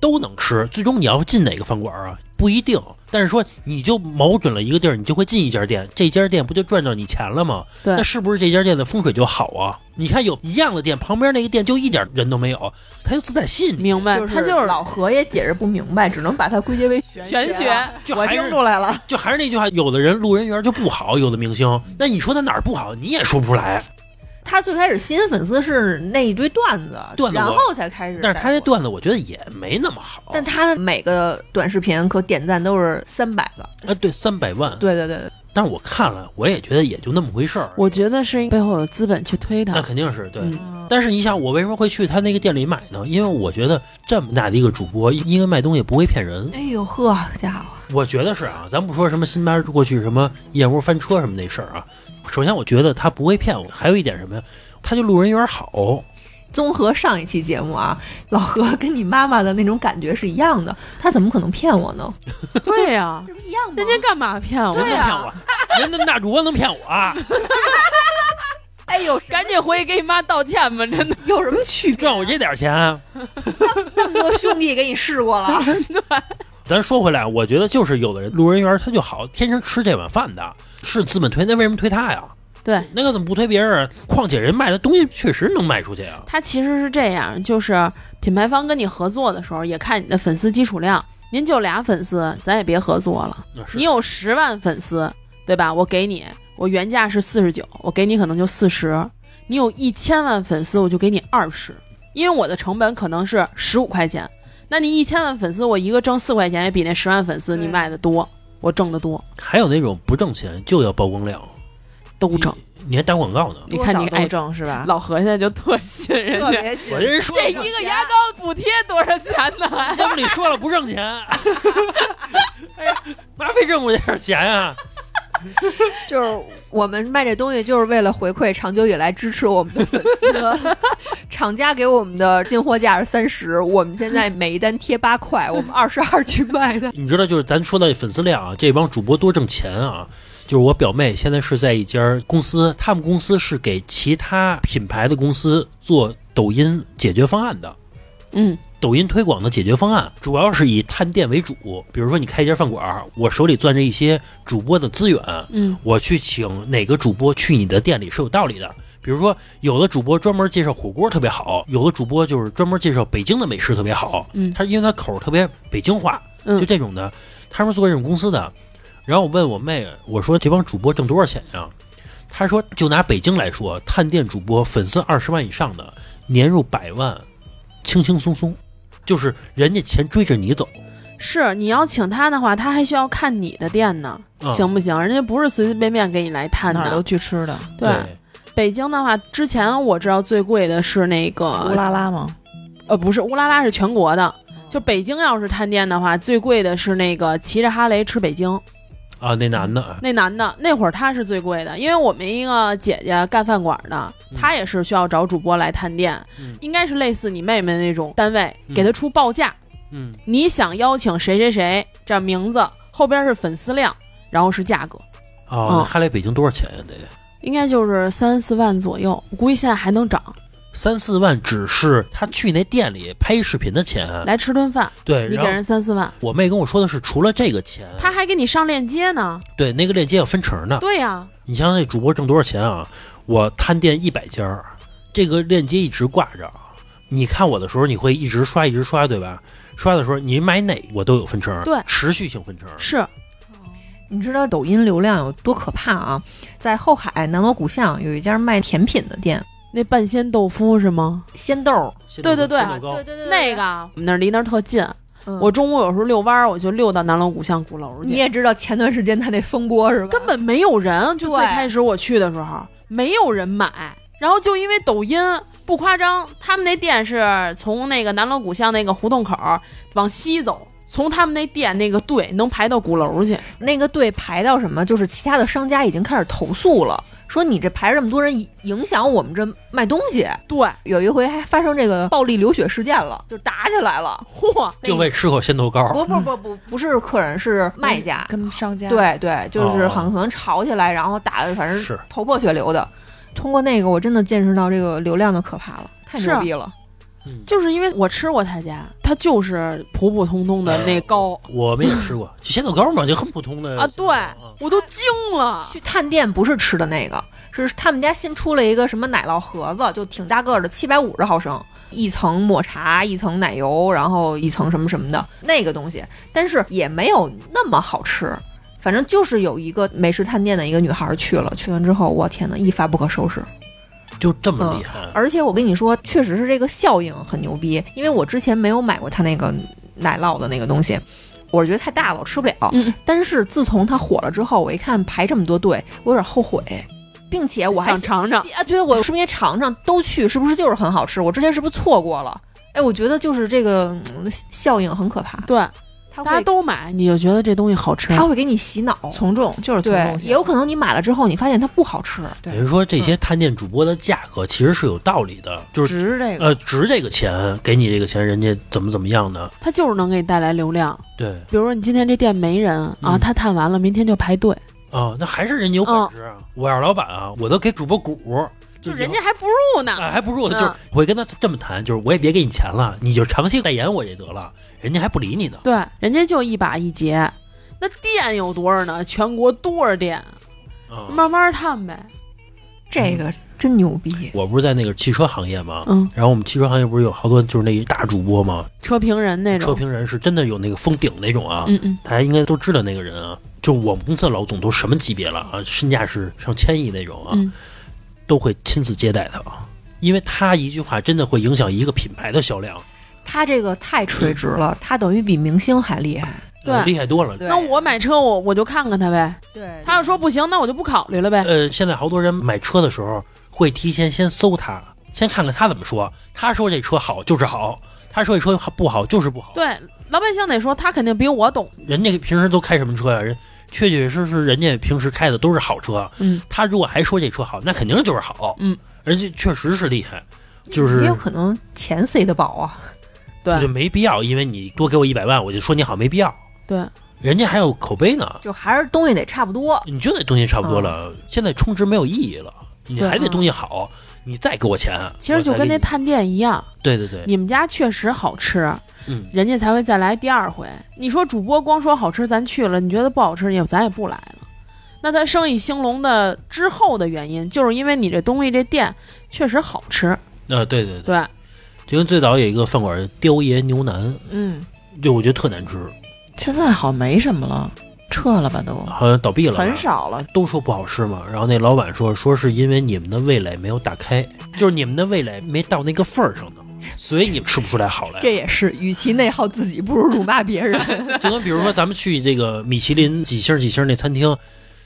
都能吃。最终你要进哪个饭馆儿啊？不一定。但是说你就瞄准了一个地儿，你就会进一家店，这家店不就赚到你钱了吗？
对
那是不是这家店的风水就好啊？你看有一样的店，旁边那个店就一点人都没有，他就自带吸引力。
明白，
就是
他就是
老何也解释不明白，只能把它归结为玄
玄学。
我听
就还是
出来了，
就还是那句话，有的人路人缘就不好，有的明星，那你说他哪儿不好，你也说不出来。
他最开始吸引粉丝是那一堆段子，
段子
然后才开始。
但是他那，段子我觉得也没那么好。
但他每个短视频可点赞都是三百个。
啊，对，三百万。
对对对对，
但是我看了，我也觉得也就那么回事儿。
我觉得是背后有资本去推他那。
肯定是对。
嗯，
但是你想，我为什么会去他那个店里买呢？因为我觉得这么大的一个主播，因为卖东西不会骗人。
哎呦呵，家伙，
我觉得是啊，咱不说什么辛巴过去什么燕窝翻车什么那事儿啊。首先，我觉得他不会骗我。还有一点什么呀？他就路人缘好。
综合上一期节目啊，老何跟你妈妈的那种感觉是一样的，他怎么可能骗我呢？
对呀、
这不一样吗？
人家干嘛骗我？
人能骗我？人那么大主播能骗我啊？
哎呦，
赶紧回去给你妈道歉吧！真的，
有什么区别？
赚我这点钱？
那么多兄弟给你试过了，对
咱说回来，我觉得就是有的人路人缘他就好，天生吃这碗饭的，是资本推，那为什么推他呀？
对
那个怎么不推别人啊？况且人卖的东西确实能卖出去啊。
他其实是这样，就是品牌方跟你合作的时候，也看你的粉丝基础量。您就俩粉丝，咱也别合作了。你有十万粉丝，对吧？我给你，我原价是四十九，我给你可能就四十。你有一千万粉丝，我就给你二十，因为我的成本可能是十五块钱。那你一千万粉丝，我一个挣四块钱，也比那十万粉丝你卖的多，我挣得多，
还有那种不挣钱就要曝光量，
都挣。
你还打广告呢。
你看你
多少
哎
都挣是吧？
老何现在就特信人家，
我这人说
这一个牙膏补贴多少钱呢？
要不你说了不挣钱，哎呀，妈非挣我这点钱啊？
就是我们卖这东西就是为了回馈长久以来支持我们的粉丝。厂家给我们的进货价是三十，我们现在每一单贴八块，我们二十二去卖的。
你知道，就是咱说到粉丝量啊，这帮主播多挣钱啊。就是我表妹现在是在一家公司，他们公司是给其他品牌的公司做抖音解决方案的。
嗯，
抖音推广的解决方案主要是以探店为主，比如说你开一家饭馆，我手里攥着一些主播的资源，
嗯，
我去请哪个主播去你的店里是有道理的。比如说，有的主播专门介绍火锅特别好，有的主播就是专门介绍北京的美食特别好。
嗯
他因为他口儿特别北京话，
嗯
就这种的，他们做这种公司的。然后我问我妹，我说这帮主播挣多少钱呀？她说，就拿北京来说，探店主播粉丝二十万以上的，年入百万，轻轻松松，就是人家钱追着你走。
是你要请他的话，他还需要看你的店呢，
嗯
行不行？人家不是随随便便给你来探的
哪儿都。去吃的，
对，北京的话，之前我知道最贵的是那个乌，
拉拉吗？
呃，不是乌拉拉是全国的。就北京要是探店的话，最贵的是那个骑着哈雷吃北京
啊，那男的，
那男的，那会儿他是最贵的，因为我们一个姐姐干饭馆的，
嗯
她也是需要找主播来探店，
嗯
应该是类似你妹妹那种单位，
嗯
给她出报价，
嗯，
你想邀请谁谁谁，这名字后边是粉丝量，然后是价格，
哦，
嗯
那哈雷北京多少钱呀？得
应该就是三四万左右，我估计现在还能涨。
三四万，只是他去那店里拍视频的钱。
来吃顿饭，
对，
你给人三四万，
我妹跟我说的是，除了这个钱，
他还给你上链接呢。
对那个链接要分成的。
对呀、
你想想，这主播挣多少钱啊？我探店一百家儿，这个链接一直挂着。你看我的时候，你会一直刷，一直刷，对吧？刷的时候你买哪我都有分成，
对
持续性分成。
是
你知道抖音流量有多可怕啊？在后海南锣鼓巷有一家卖甜品的店，
那半鲜豆腐是吗？
鲜豆，
鲜
对对对那个我们那儿离那儿特近，
嗯。
我中午有时候遛弯儿，我就溜到南锣鼓巷鼓楼去。
你也知道前段时间他那风波是吧？
根本没有人，就最开始我去的时候没有人买，然后就因为抖音不夸张，他们那店是从那个南锣鼓巷那个胡同口往西走，从他们那店那个队能排到鼓楼去。
那个队排到什么？就是其他的商家已经开始投诉了，说你这排这么多人，影影响我们这卖东西。
对，
有一回还发生这个暴力流血事件了，就打起来了。
嚯，
就为吃口鲜豆糕。
不不不不，不是客人，是卖家。
跟商家
对对，就是
哦
好像可能吵起来，然后打的反正
是
头破血流的。通过那个，我真的见识到这个流量的可怕了，太牛逼了。
嗯，
就是因为我吃过他家，他就是普普通通的那糕
我没吃过，就鲜豆糕嘛，就很普通的
啊，对我都惊了。
去探店不是吃的那个，是他们家新出了一个什么奶酪盒子，就挺大个儿的，七百五十毫升，一层抹茶，一层奶油，然后一层什么什么的那个东西，但是也没有那么好吃。反正就是有一个美食探店的一个女孩去了，去完之后，我天呐，一发不可收拾。
就这么厉害。
而且我跟你说，确实是这个效应很牛逼，因为我之前没有买过它那个奶酪的那个东西，我觉得太大了，我吃不了。
嗯
但是自从它火了之后，我一看排这么多队，我有点后悔，并且我还
想尝尝，
啊，对我是不是也尝尝？都去是不是就是很好吃？我之前是不是错过了？哎，我觉得就是这个、嗯效应很可怕，
对，大家都买，你就觉得这东西好吃。
他会给你洗脑。
从众就是从众，
也有可能你买了之后，你发现它不好吃。
对
等于说这些探店主播的价格其实是有道理的，就是
值这个。
呃值这个钱，给你这个钱，人家怎么怎么样的，
他就是能给你带来流量。
对
比如说你今天这店没人啊，
嗯
他探完了，明天就排队，
啊，那还是人家有本事啊。我要是老板啊，我都给主播股，
就人家还不入呢。
啊，还不入呢
嗯
就是我会跟他这么谈，就是我也别给你钱了，你就长期代言我也得了，人家还不理你呢。
对，人家就一把一结。那店有多少呢？全国多少店？
啊，
慢慢探呗。
这个真牛逼。
我不是在那个汽车行业吗，
嗯，
然后我们汽车行业不是有好多就是那大主播吗，
车评人那种。
车评人是真的有那个封顶那种啊，
嗯嗯，
大家应该都知道那个人啊，就我们公司的老总都什么级别了啊，身价是上千亿那种啊，
嗯
都会亲自接待他，因为他一句话真的会影响一个品牌的销量，
他这个太垂直了，他等于比明星还厉害。
对
呃厉害多了。
那我买车，我我就看看他呗。
对
他要说不行，那我就不考虑了呗。
呃，现在好多人买车的时候会提前先搜他，先看看他怎么说。他说这车好就是好，他说这车不好就是不好。
对，老百姓得说他肯定比我懂。
人家平时都开什么车呀、人确确实实人家平时开的都是好车。
嗯，
他如果还说这车好，那肯定就是好。
嗯，
人家确实是厉害，就是
也有可能钱塞得饱啊。
对
就没必要，因为你多给我一百万，我就说你好，没必要。
对，
人家还有口碑呢，
就还是东西得差不多。
你觉得东西差不多了，现在充值没有意义了，你还得东西好，你再给我钱。
其实就跟那探店一样，
对对对，
你们家确实好吃，
嗯，
人家才会再来第二回。你说主播光说好吃，咱去了，你觉得不好吃，也咱也不来了。那他生意兴隆的之后的原因，就是因为你这东西这店确实好吃，
呃，对对对，
对，
就跟最早有一个饭馆雕爷牛腩，
嗯，
就我觉得特难吃，
现在好像没什么了，撤了吧都，
好像倒闭了，
很少了。
都说不好吃嘛。然后那老板说，说是因为你们的味蕾没有打开，就是你们的味蕾没到那个份儿上呢，所以你们吃不出来好来。
这也是，与其内耗自己，不如辱骂别人。
就跟比如说咱们去这个米其林几星几星那餐厅，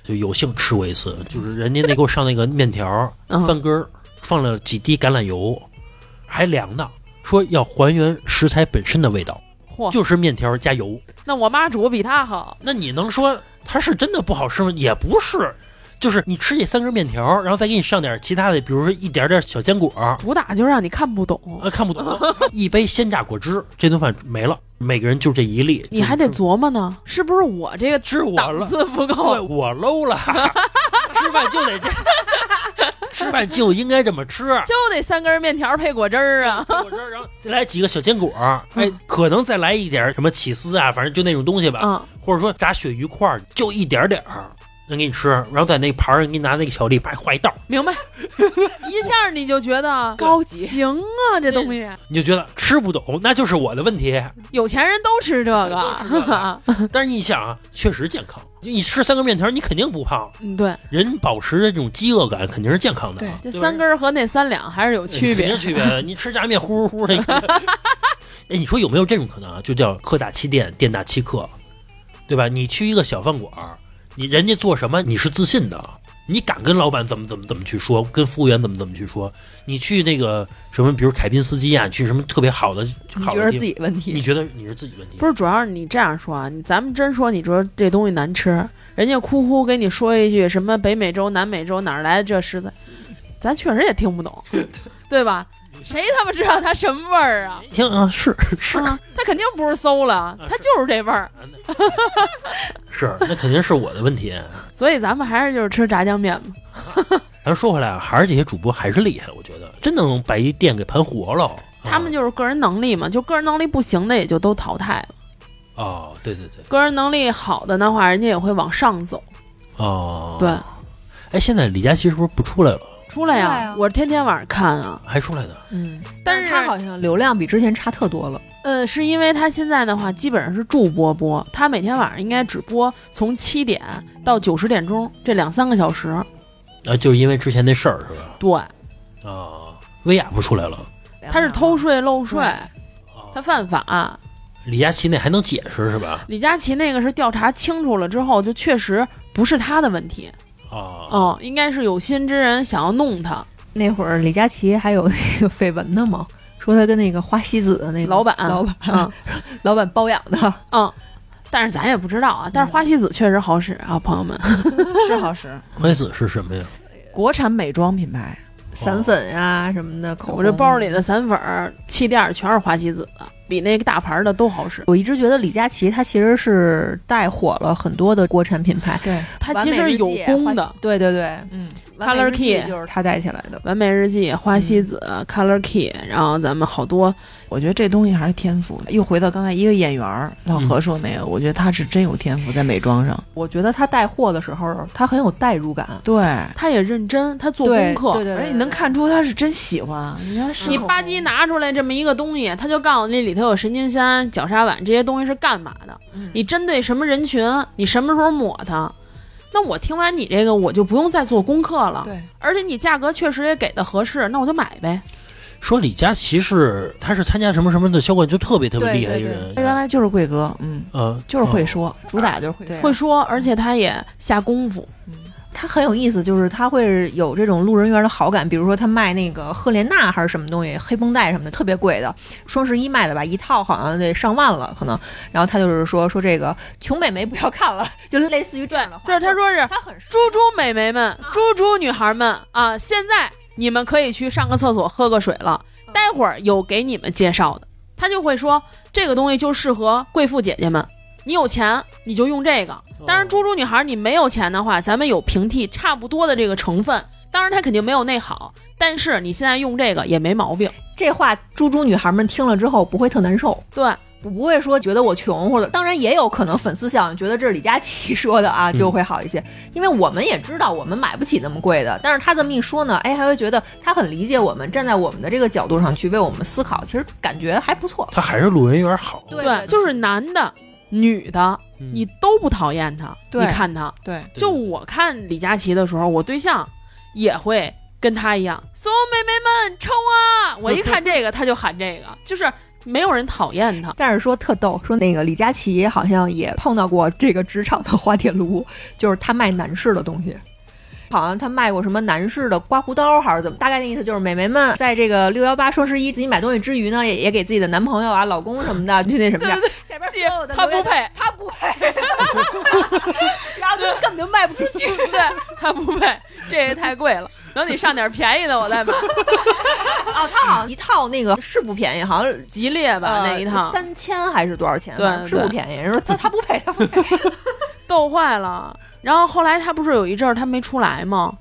就有幸吃过一次，就是人家那给我上那个面条
嗯
翻根儿，放了几滴橄榄油，还凉的，说要还原食材本身的味道，
嚯，
就是面条加油。
那我妈煮比他好。
那你能说它是真的不好吃吗？也不是，就是你吃这三根面条，然后再给你上点其他的，比如说一点点小坚果，
主打就让你看不懂，
呃，看不懂，一杯鲜榨果汁，这顿饭没了，每个人就这一粒，
你还得琢磨呢，是不是我这个
吃我
档
了，
次不够？
我 low 了，吃饭就得这，吃饭就应该这么吃。
就得三根面条配果汁儿啊！
果汁儿，然后再来几个小坚果，哎，可能再来一点什么起司啊，反正就那种东西吧，
嗯，
或者说炸鳕鱼块儿，就一点点儿。能给你吃，然后在那盘儿给你拿那个巧克力，啪画一道，
明白？一下你就觉得
高级，
行啊，这东西
你就觉得吃不懂，那就是我的问题。
有钱人都吃这个
吃这个。但是你想啊，确实健康。你吃三根面条，你肯定不胖。
嗯，对，
人保持着这种饥饿感肯定是健康的。
对
这三根和那三两还是有区别
肯定。区别。你吃炸面呼呼呼的，哎，你说有没有这种可能啊？就叫客大欺店，店大欺客，对吧？你去一个小饭馆，你人家做什么你是自信的，你敢跟老板怎么怎么怎么去说，跟服务员怎么怎么去说。你去那个什么，比如凯宾斯基啊，去什么特别好的
你觉得
好的地方，
自己问题？
你觉得你是自己问题？
不是，主要是你这样说啊，你咱们真说你说这东西难吃，人家哭哭给你说一句什么北美洲、南美洲哪儿来的这食材，咱确实也听不懂，对吧？谁他妈知道它什么味儿啊？
听啊，是是、
啊，它肯定不是馊了，它就是这味儿。
是，那肯定是我的问题。
所以咱们还是就是吃炸酱面吧。
咱说回来啊，还是这些主播还是厉害，我觉得真能把一店给盘活了。
他们就是个人能力嘛，就个人能力不行的也就都淘汰了。
哦，对对对，
个人能力好的的话，人家也会往上走。
哦，
对，
哎，现在李佳琦是不是不出来了？
出来呀、我是天天晚上看啊。
还出来呢？
嗯，
但是
他好像流量比之前差特多了。
呃，是因为他现在的话基本上是助播播，他每天晚上应该只播从七点到九十点钟这两三个小时。
啊，就是因为之前那事儿是吧？
对，
啊，薇娅不出来了。
他是偷税漏税，
啊
他犯法。
李佳琦那还能解释是吧？
李佳琦那个是调查清楚了之后，就确实不是他的问题，
啊，
嗯，应该是有心之人想要弄他。
那会儿李佳琦还有那个绯闻呢嘛，说他跟那个花西子的那个
老板
老板、
嗯
老板包养的。
嗯，但是咱也不知道啊。但是花西子确实好使啊，朋友们。
是好使，
花西子是什么呀？
国产美妆品牌，
散粉呀、什么的，口红
我这包里的散粉儿、气垫儿全是花西子的，比那个大牌儿的都好使。
我一直觉得李佳琦他其实是带火了很多的国产品牌，
对，
他其实有功的。
对对对
嗯，
Color Key
就是他带起来的。
完美日记、花西子、Color Key，然后咱们好多
我觉得这东西还是天赋。又回到刚才一个演员儿老何说那个，我觉得他是真有天赋在美妆上。
我觉得他带货的时候，他很有代入感。
对，
他也认真，他做功课。
对对对，
而且你能看出他是真喜欢。你看
你吧唧拿出来这么一个东西，他就告诉你里头有神经酰胺、角鲨烷这些东西是干嘛的，
嗯
你针对什么人群，你什么时候抹它。那我听完你这个，我就不用再做功课了。
对，
而且你价格确实也给的合适，那我就买呗。
说李佳琦是他是参加什么什么的销冠，就特别特别厉害一个人。
他原来就是贵哥，嗯，
呃，
就是会
哦
说，主打就是会
对
说。
会说，而且他也下功夫。
他很有意思，就是他会有这种路人缘的好感，比如说他卖那个赫莲娜还是什么东西，黑绷带什么的，特别贵的，双十一卖的吧，一套好像得上万了可能。然后他就是说说这个穷美眉不要看了，就类似于这样的话。，
这是他说是
他很
猪猪美眉们、猪猪女孩们啊，现在你们可以去上个厕所、喝个水了。待会儿有给你们介绍的，他就会说这个东西就适合贵妇姐姐们。你有钱你就用这个，当然猪猪女孩你没有钱的话，咱们有平替差不多的这个成分，当然它肯定没有那好，但是你现在用这个也没毛病。
这话，猪猪女孩们听了之后不会特难受。
对，
我不会说觉得我穷，或者当然也有可能粉丝效应，觉得这是李佳琦说的啊，就会好一些。因为我们也知道我们买不起那么贵的，但是他这么一说呢，哎，还会觉得他很理解我们，站在我们的这个角度上去为我们思考，其实感觉还不错。
他还是路人缘好。
对
对，就是男的、女的，
嗯
你都不讨厌他。你看他，
对
就我看李佳琦的时候，我对象也会跟他一样，所有妹妹们冲啊！我一看这个，他就喊这个，就是没有人讨厌他。
但是说特逗，说那个李佳琦好像也碰到过这个职场的滑铁卢，就是他卖男士的东西。好像他卖过什么男士的刮胡刀还是怎么？大概那意思就是美眉们在这个六幺八双十一自己买东西之余呢，也也给自己的男朋友啊、老公什么的去那什么的。下边所有的
他不配，
他不配，然后就根本就卖不出去。
对他不配，这也太贵了。等你上点便宜的，我再买。
哦，他好像一套那个是不便宜，好像
吉列吧、
呃
那一套，
三千还是多少钱？
对
反正是不便宜。人说他他不配，他不配。
逗坏了。然后后来他不是有一阵儿他没出来吗？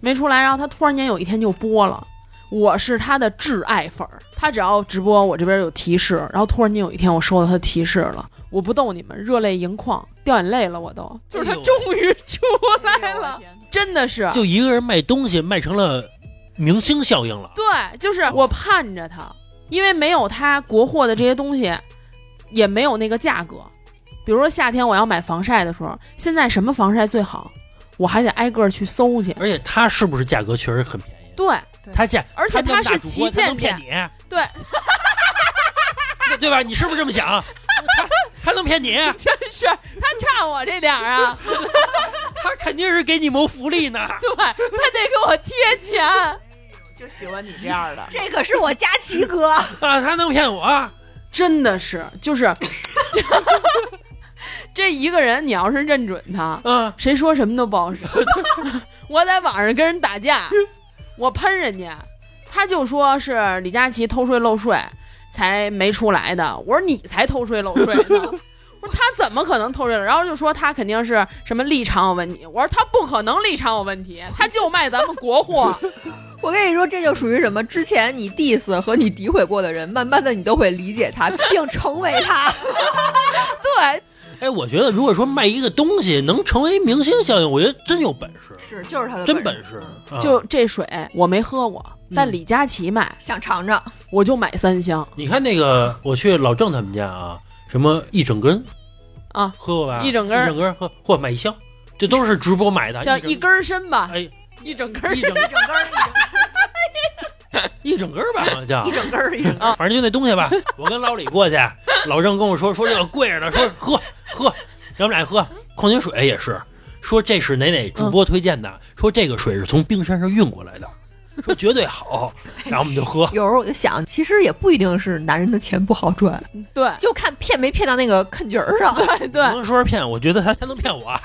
没出来，然后他突然间有一天就播了，我是他的挚爱粉儿，他只要直播我这边有提示，然后突然间有一天我收到他的提示了，我不逗你们，热泪盈眶，掉眼泪了，我都，就是他终于出来了，真的是，
就一个人卖东西卖成了明星效应了。
对，就是我盼着他，因为没有他国货的这些东西，也没有那个价格。比如说夏天我要买防晒的时候，现在什么防晒最好，我还得挨个去搜去。
而且它是不是价格确实很便宜？
对
它价，
而且
它
它是旗舰店
你，
对，
对对吧？你是不是这么想？他他能骗你？
真是他差我这点儿啊，
他肯定是给你谋福利呢。
对他得给我贴钱。
就喜欢你这样的。
这可是我佳琪哥，
啊，他能骗我？
真的是，就是这一个人，你要是认准他，
嗯，
谁说什么都不好使。我在网上跟人打架，我喷人家，他就说是李佳琦偷税漏税才没出来的。我说你才偷税漏税呢。我说他怎么可能偷税了？然后就说他肯定是什么立场有问题。我说他不可能立场有问题，他就卖咱们国货。
我跟你说，这就属于什么？之前你 diss 和你诋毁过的人，慢慢的你都会理解他，并成为他。
对，
哎，我觉得如果说卖一个东西能成为明星效应，我觉得真有本事，
是，就是他的
真
本
本事。啊
就这水我没喝过，但
嗯
李佳琦卖，
想尝尝。
我就买三箱
你看那个，我去老郑他们家啊，什么一整根
啊，
喝过吧？
一整根
一整根喝，嚯，买一箱，这都是直播买的，
叫一根儿参吧，
哎，
一整根儿
一整
一整根儿，
一整根儿吧，好像叫
一整根儿，一整根儿。
反正就那东西吧。我跟老李过去，老郑跟我说说这个贵着呢，说喝 喝，让我们俩喝。矿泉水也是，说这是哪哪主播推荐的，说这个水是从冰山上运过来的，说绝对好，然后我们就喝。
有时候我就想，其实也不一定是男人的钱不好赚，
对
就看骗没骗到那个坑角儿上。
对对，
不能说是骗，我觉得他他能骗我 啊。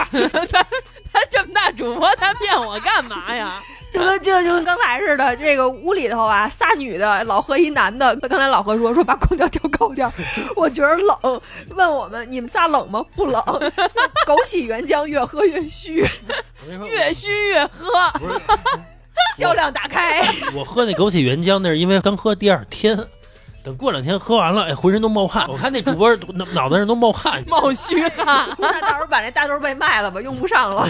他这么大主播，他骗我干嘛呀？
就跟就就跟刚才似的，这个屋里头啊，仨女的，老何一男的。刚才老何说说把空调调高点，我觉得冷。问我们你们仨冷吗？不冷。枸杞原浆越喝越虚，
越虚越喝，
不是
销量打开。
我喝那枸杞原浆，那是因为刚喝第二天。等过两天喝完了，哎，浑身都冒汗。我看那主播脑脑袋上都冒汗。
冒虚汗。
那到时候把那大豆被卖了吧，用不上了。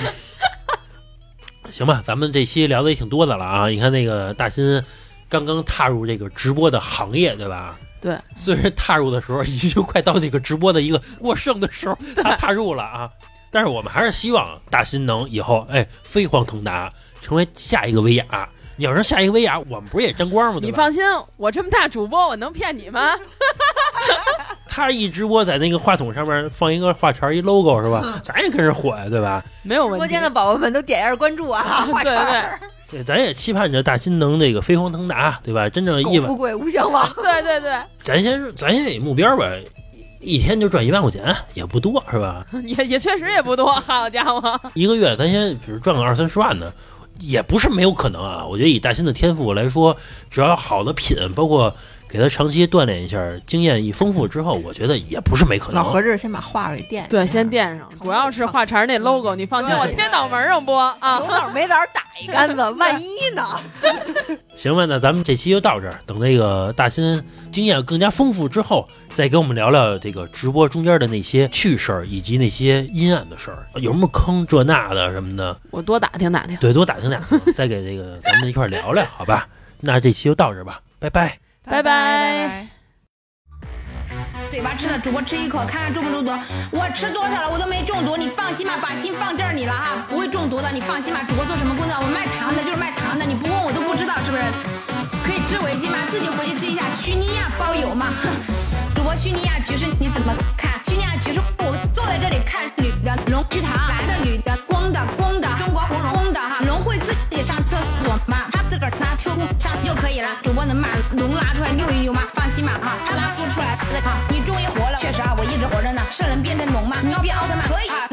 行吧，咱们这期聊的也挺多的了啊。你看那个大新刚刚踏入这个直播的行业，对吧？
对，
虽然踏入的时候已经快到这个直播的一个过剩的时候，他踏入了啊。但是我们还是希望大新能以后哎飞黄腾达，成为下一个薇娅。你要是下一个薇娅，我们不是也沾光吗？
你放心，我这么大主播，我能骗你吗？
他一直播在那个话筒上面放一个话茬一 logo 是吧？咱也跟着火呀，对吧？
没有问题
直播间。的宝宝们都点一下关注啊！画
对
圈儿
对，咱也期盼着大新能那个飞黄腾达，对吧？真正亿万
富贵无相忘。
对对对，
咱先咱先有目标吧，一天就赚一万块钱也不多是吧？
也也确实也不多，好家伙，
一个月咱先比如赚个二三十万呢，也不是没有可能啊。我觉得以大新的天赋来说，只要好的品，包括给他长期锻炼一下，经验一丰富之后，我觉得也不是没可能。
老何这是先把画给垫，
对，先。垫上，主要是画茬那 logo，你放心，我贴脑门上播啊
有。脑没脑打一竿子，万一呢？
行吧，那咱们这期就到这儿。等那个大新经验更加丰富之后，再给我们聊聊这个直播中间的那些趣事儿，以及那些阴暗的事儿，有什么坑这那的什么的，
我多打听打听。
对，多打听打听，再给这个咱们一块儿聊聊，好吧？那这期就到这儿吧，拜拜。
拜拜。
嘴巴吃的，主播吃一口，看看中不中毒。我吃多少了，我都没中毒，你放心吧，把心放这里了哈，不会中毒的，你放心吧。主播做什么工作？我卖糖的，就是卖糖的，你不问我都不知道，是不是？可以织围巾吗？自己回去织一下。虚尼亚包邮吗？主播虚尼亚局势你怎么看？虚尼亚局势，我坐在这里看女的龙须糖，男的女的，公的公的，上就可以了。主播能把龙拉出来遛一遛吗？放心吧哈，他拉不出来的哈，你终于活了。确实啊，我一直活着呢。是能变成龙吗？你要变奥特曼可以啊？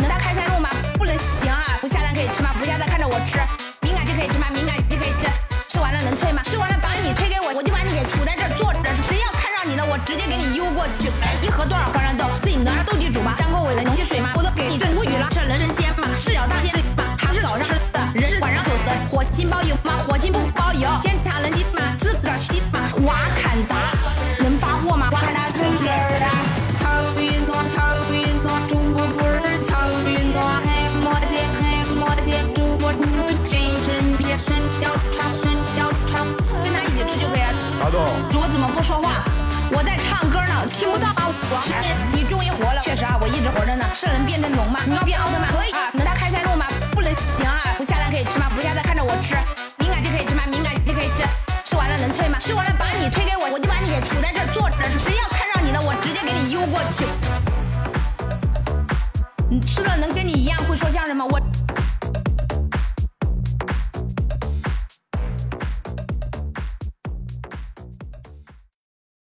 光。你终于活了，确实啊，我一直活着呢。是人变成龙吗？你要变奥特曼？可以。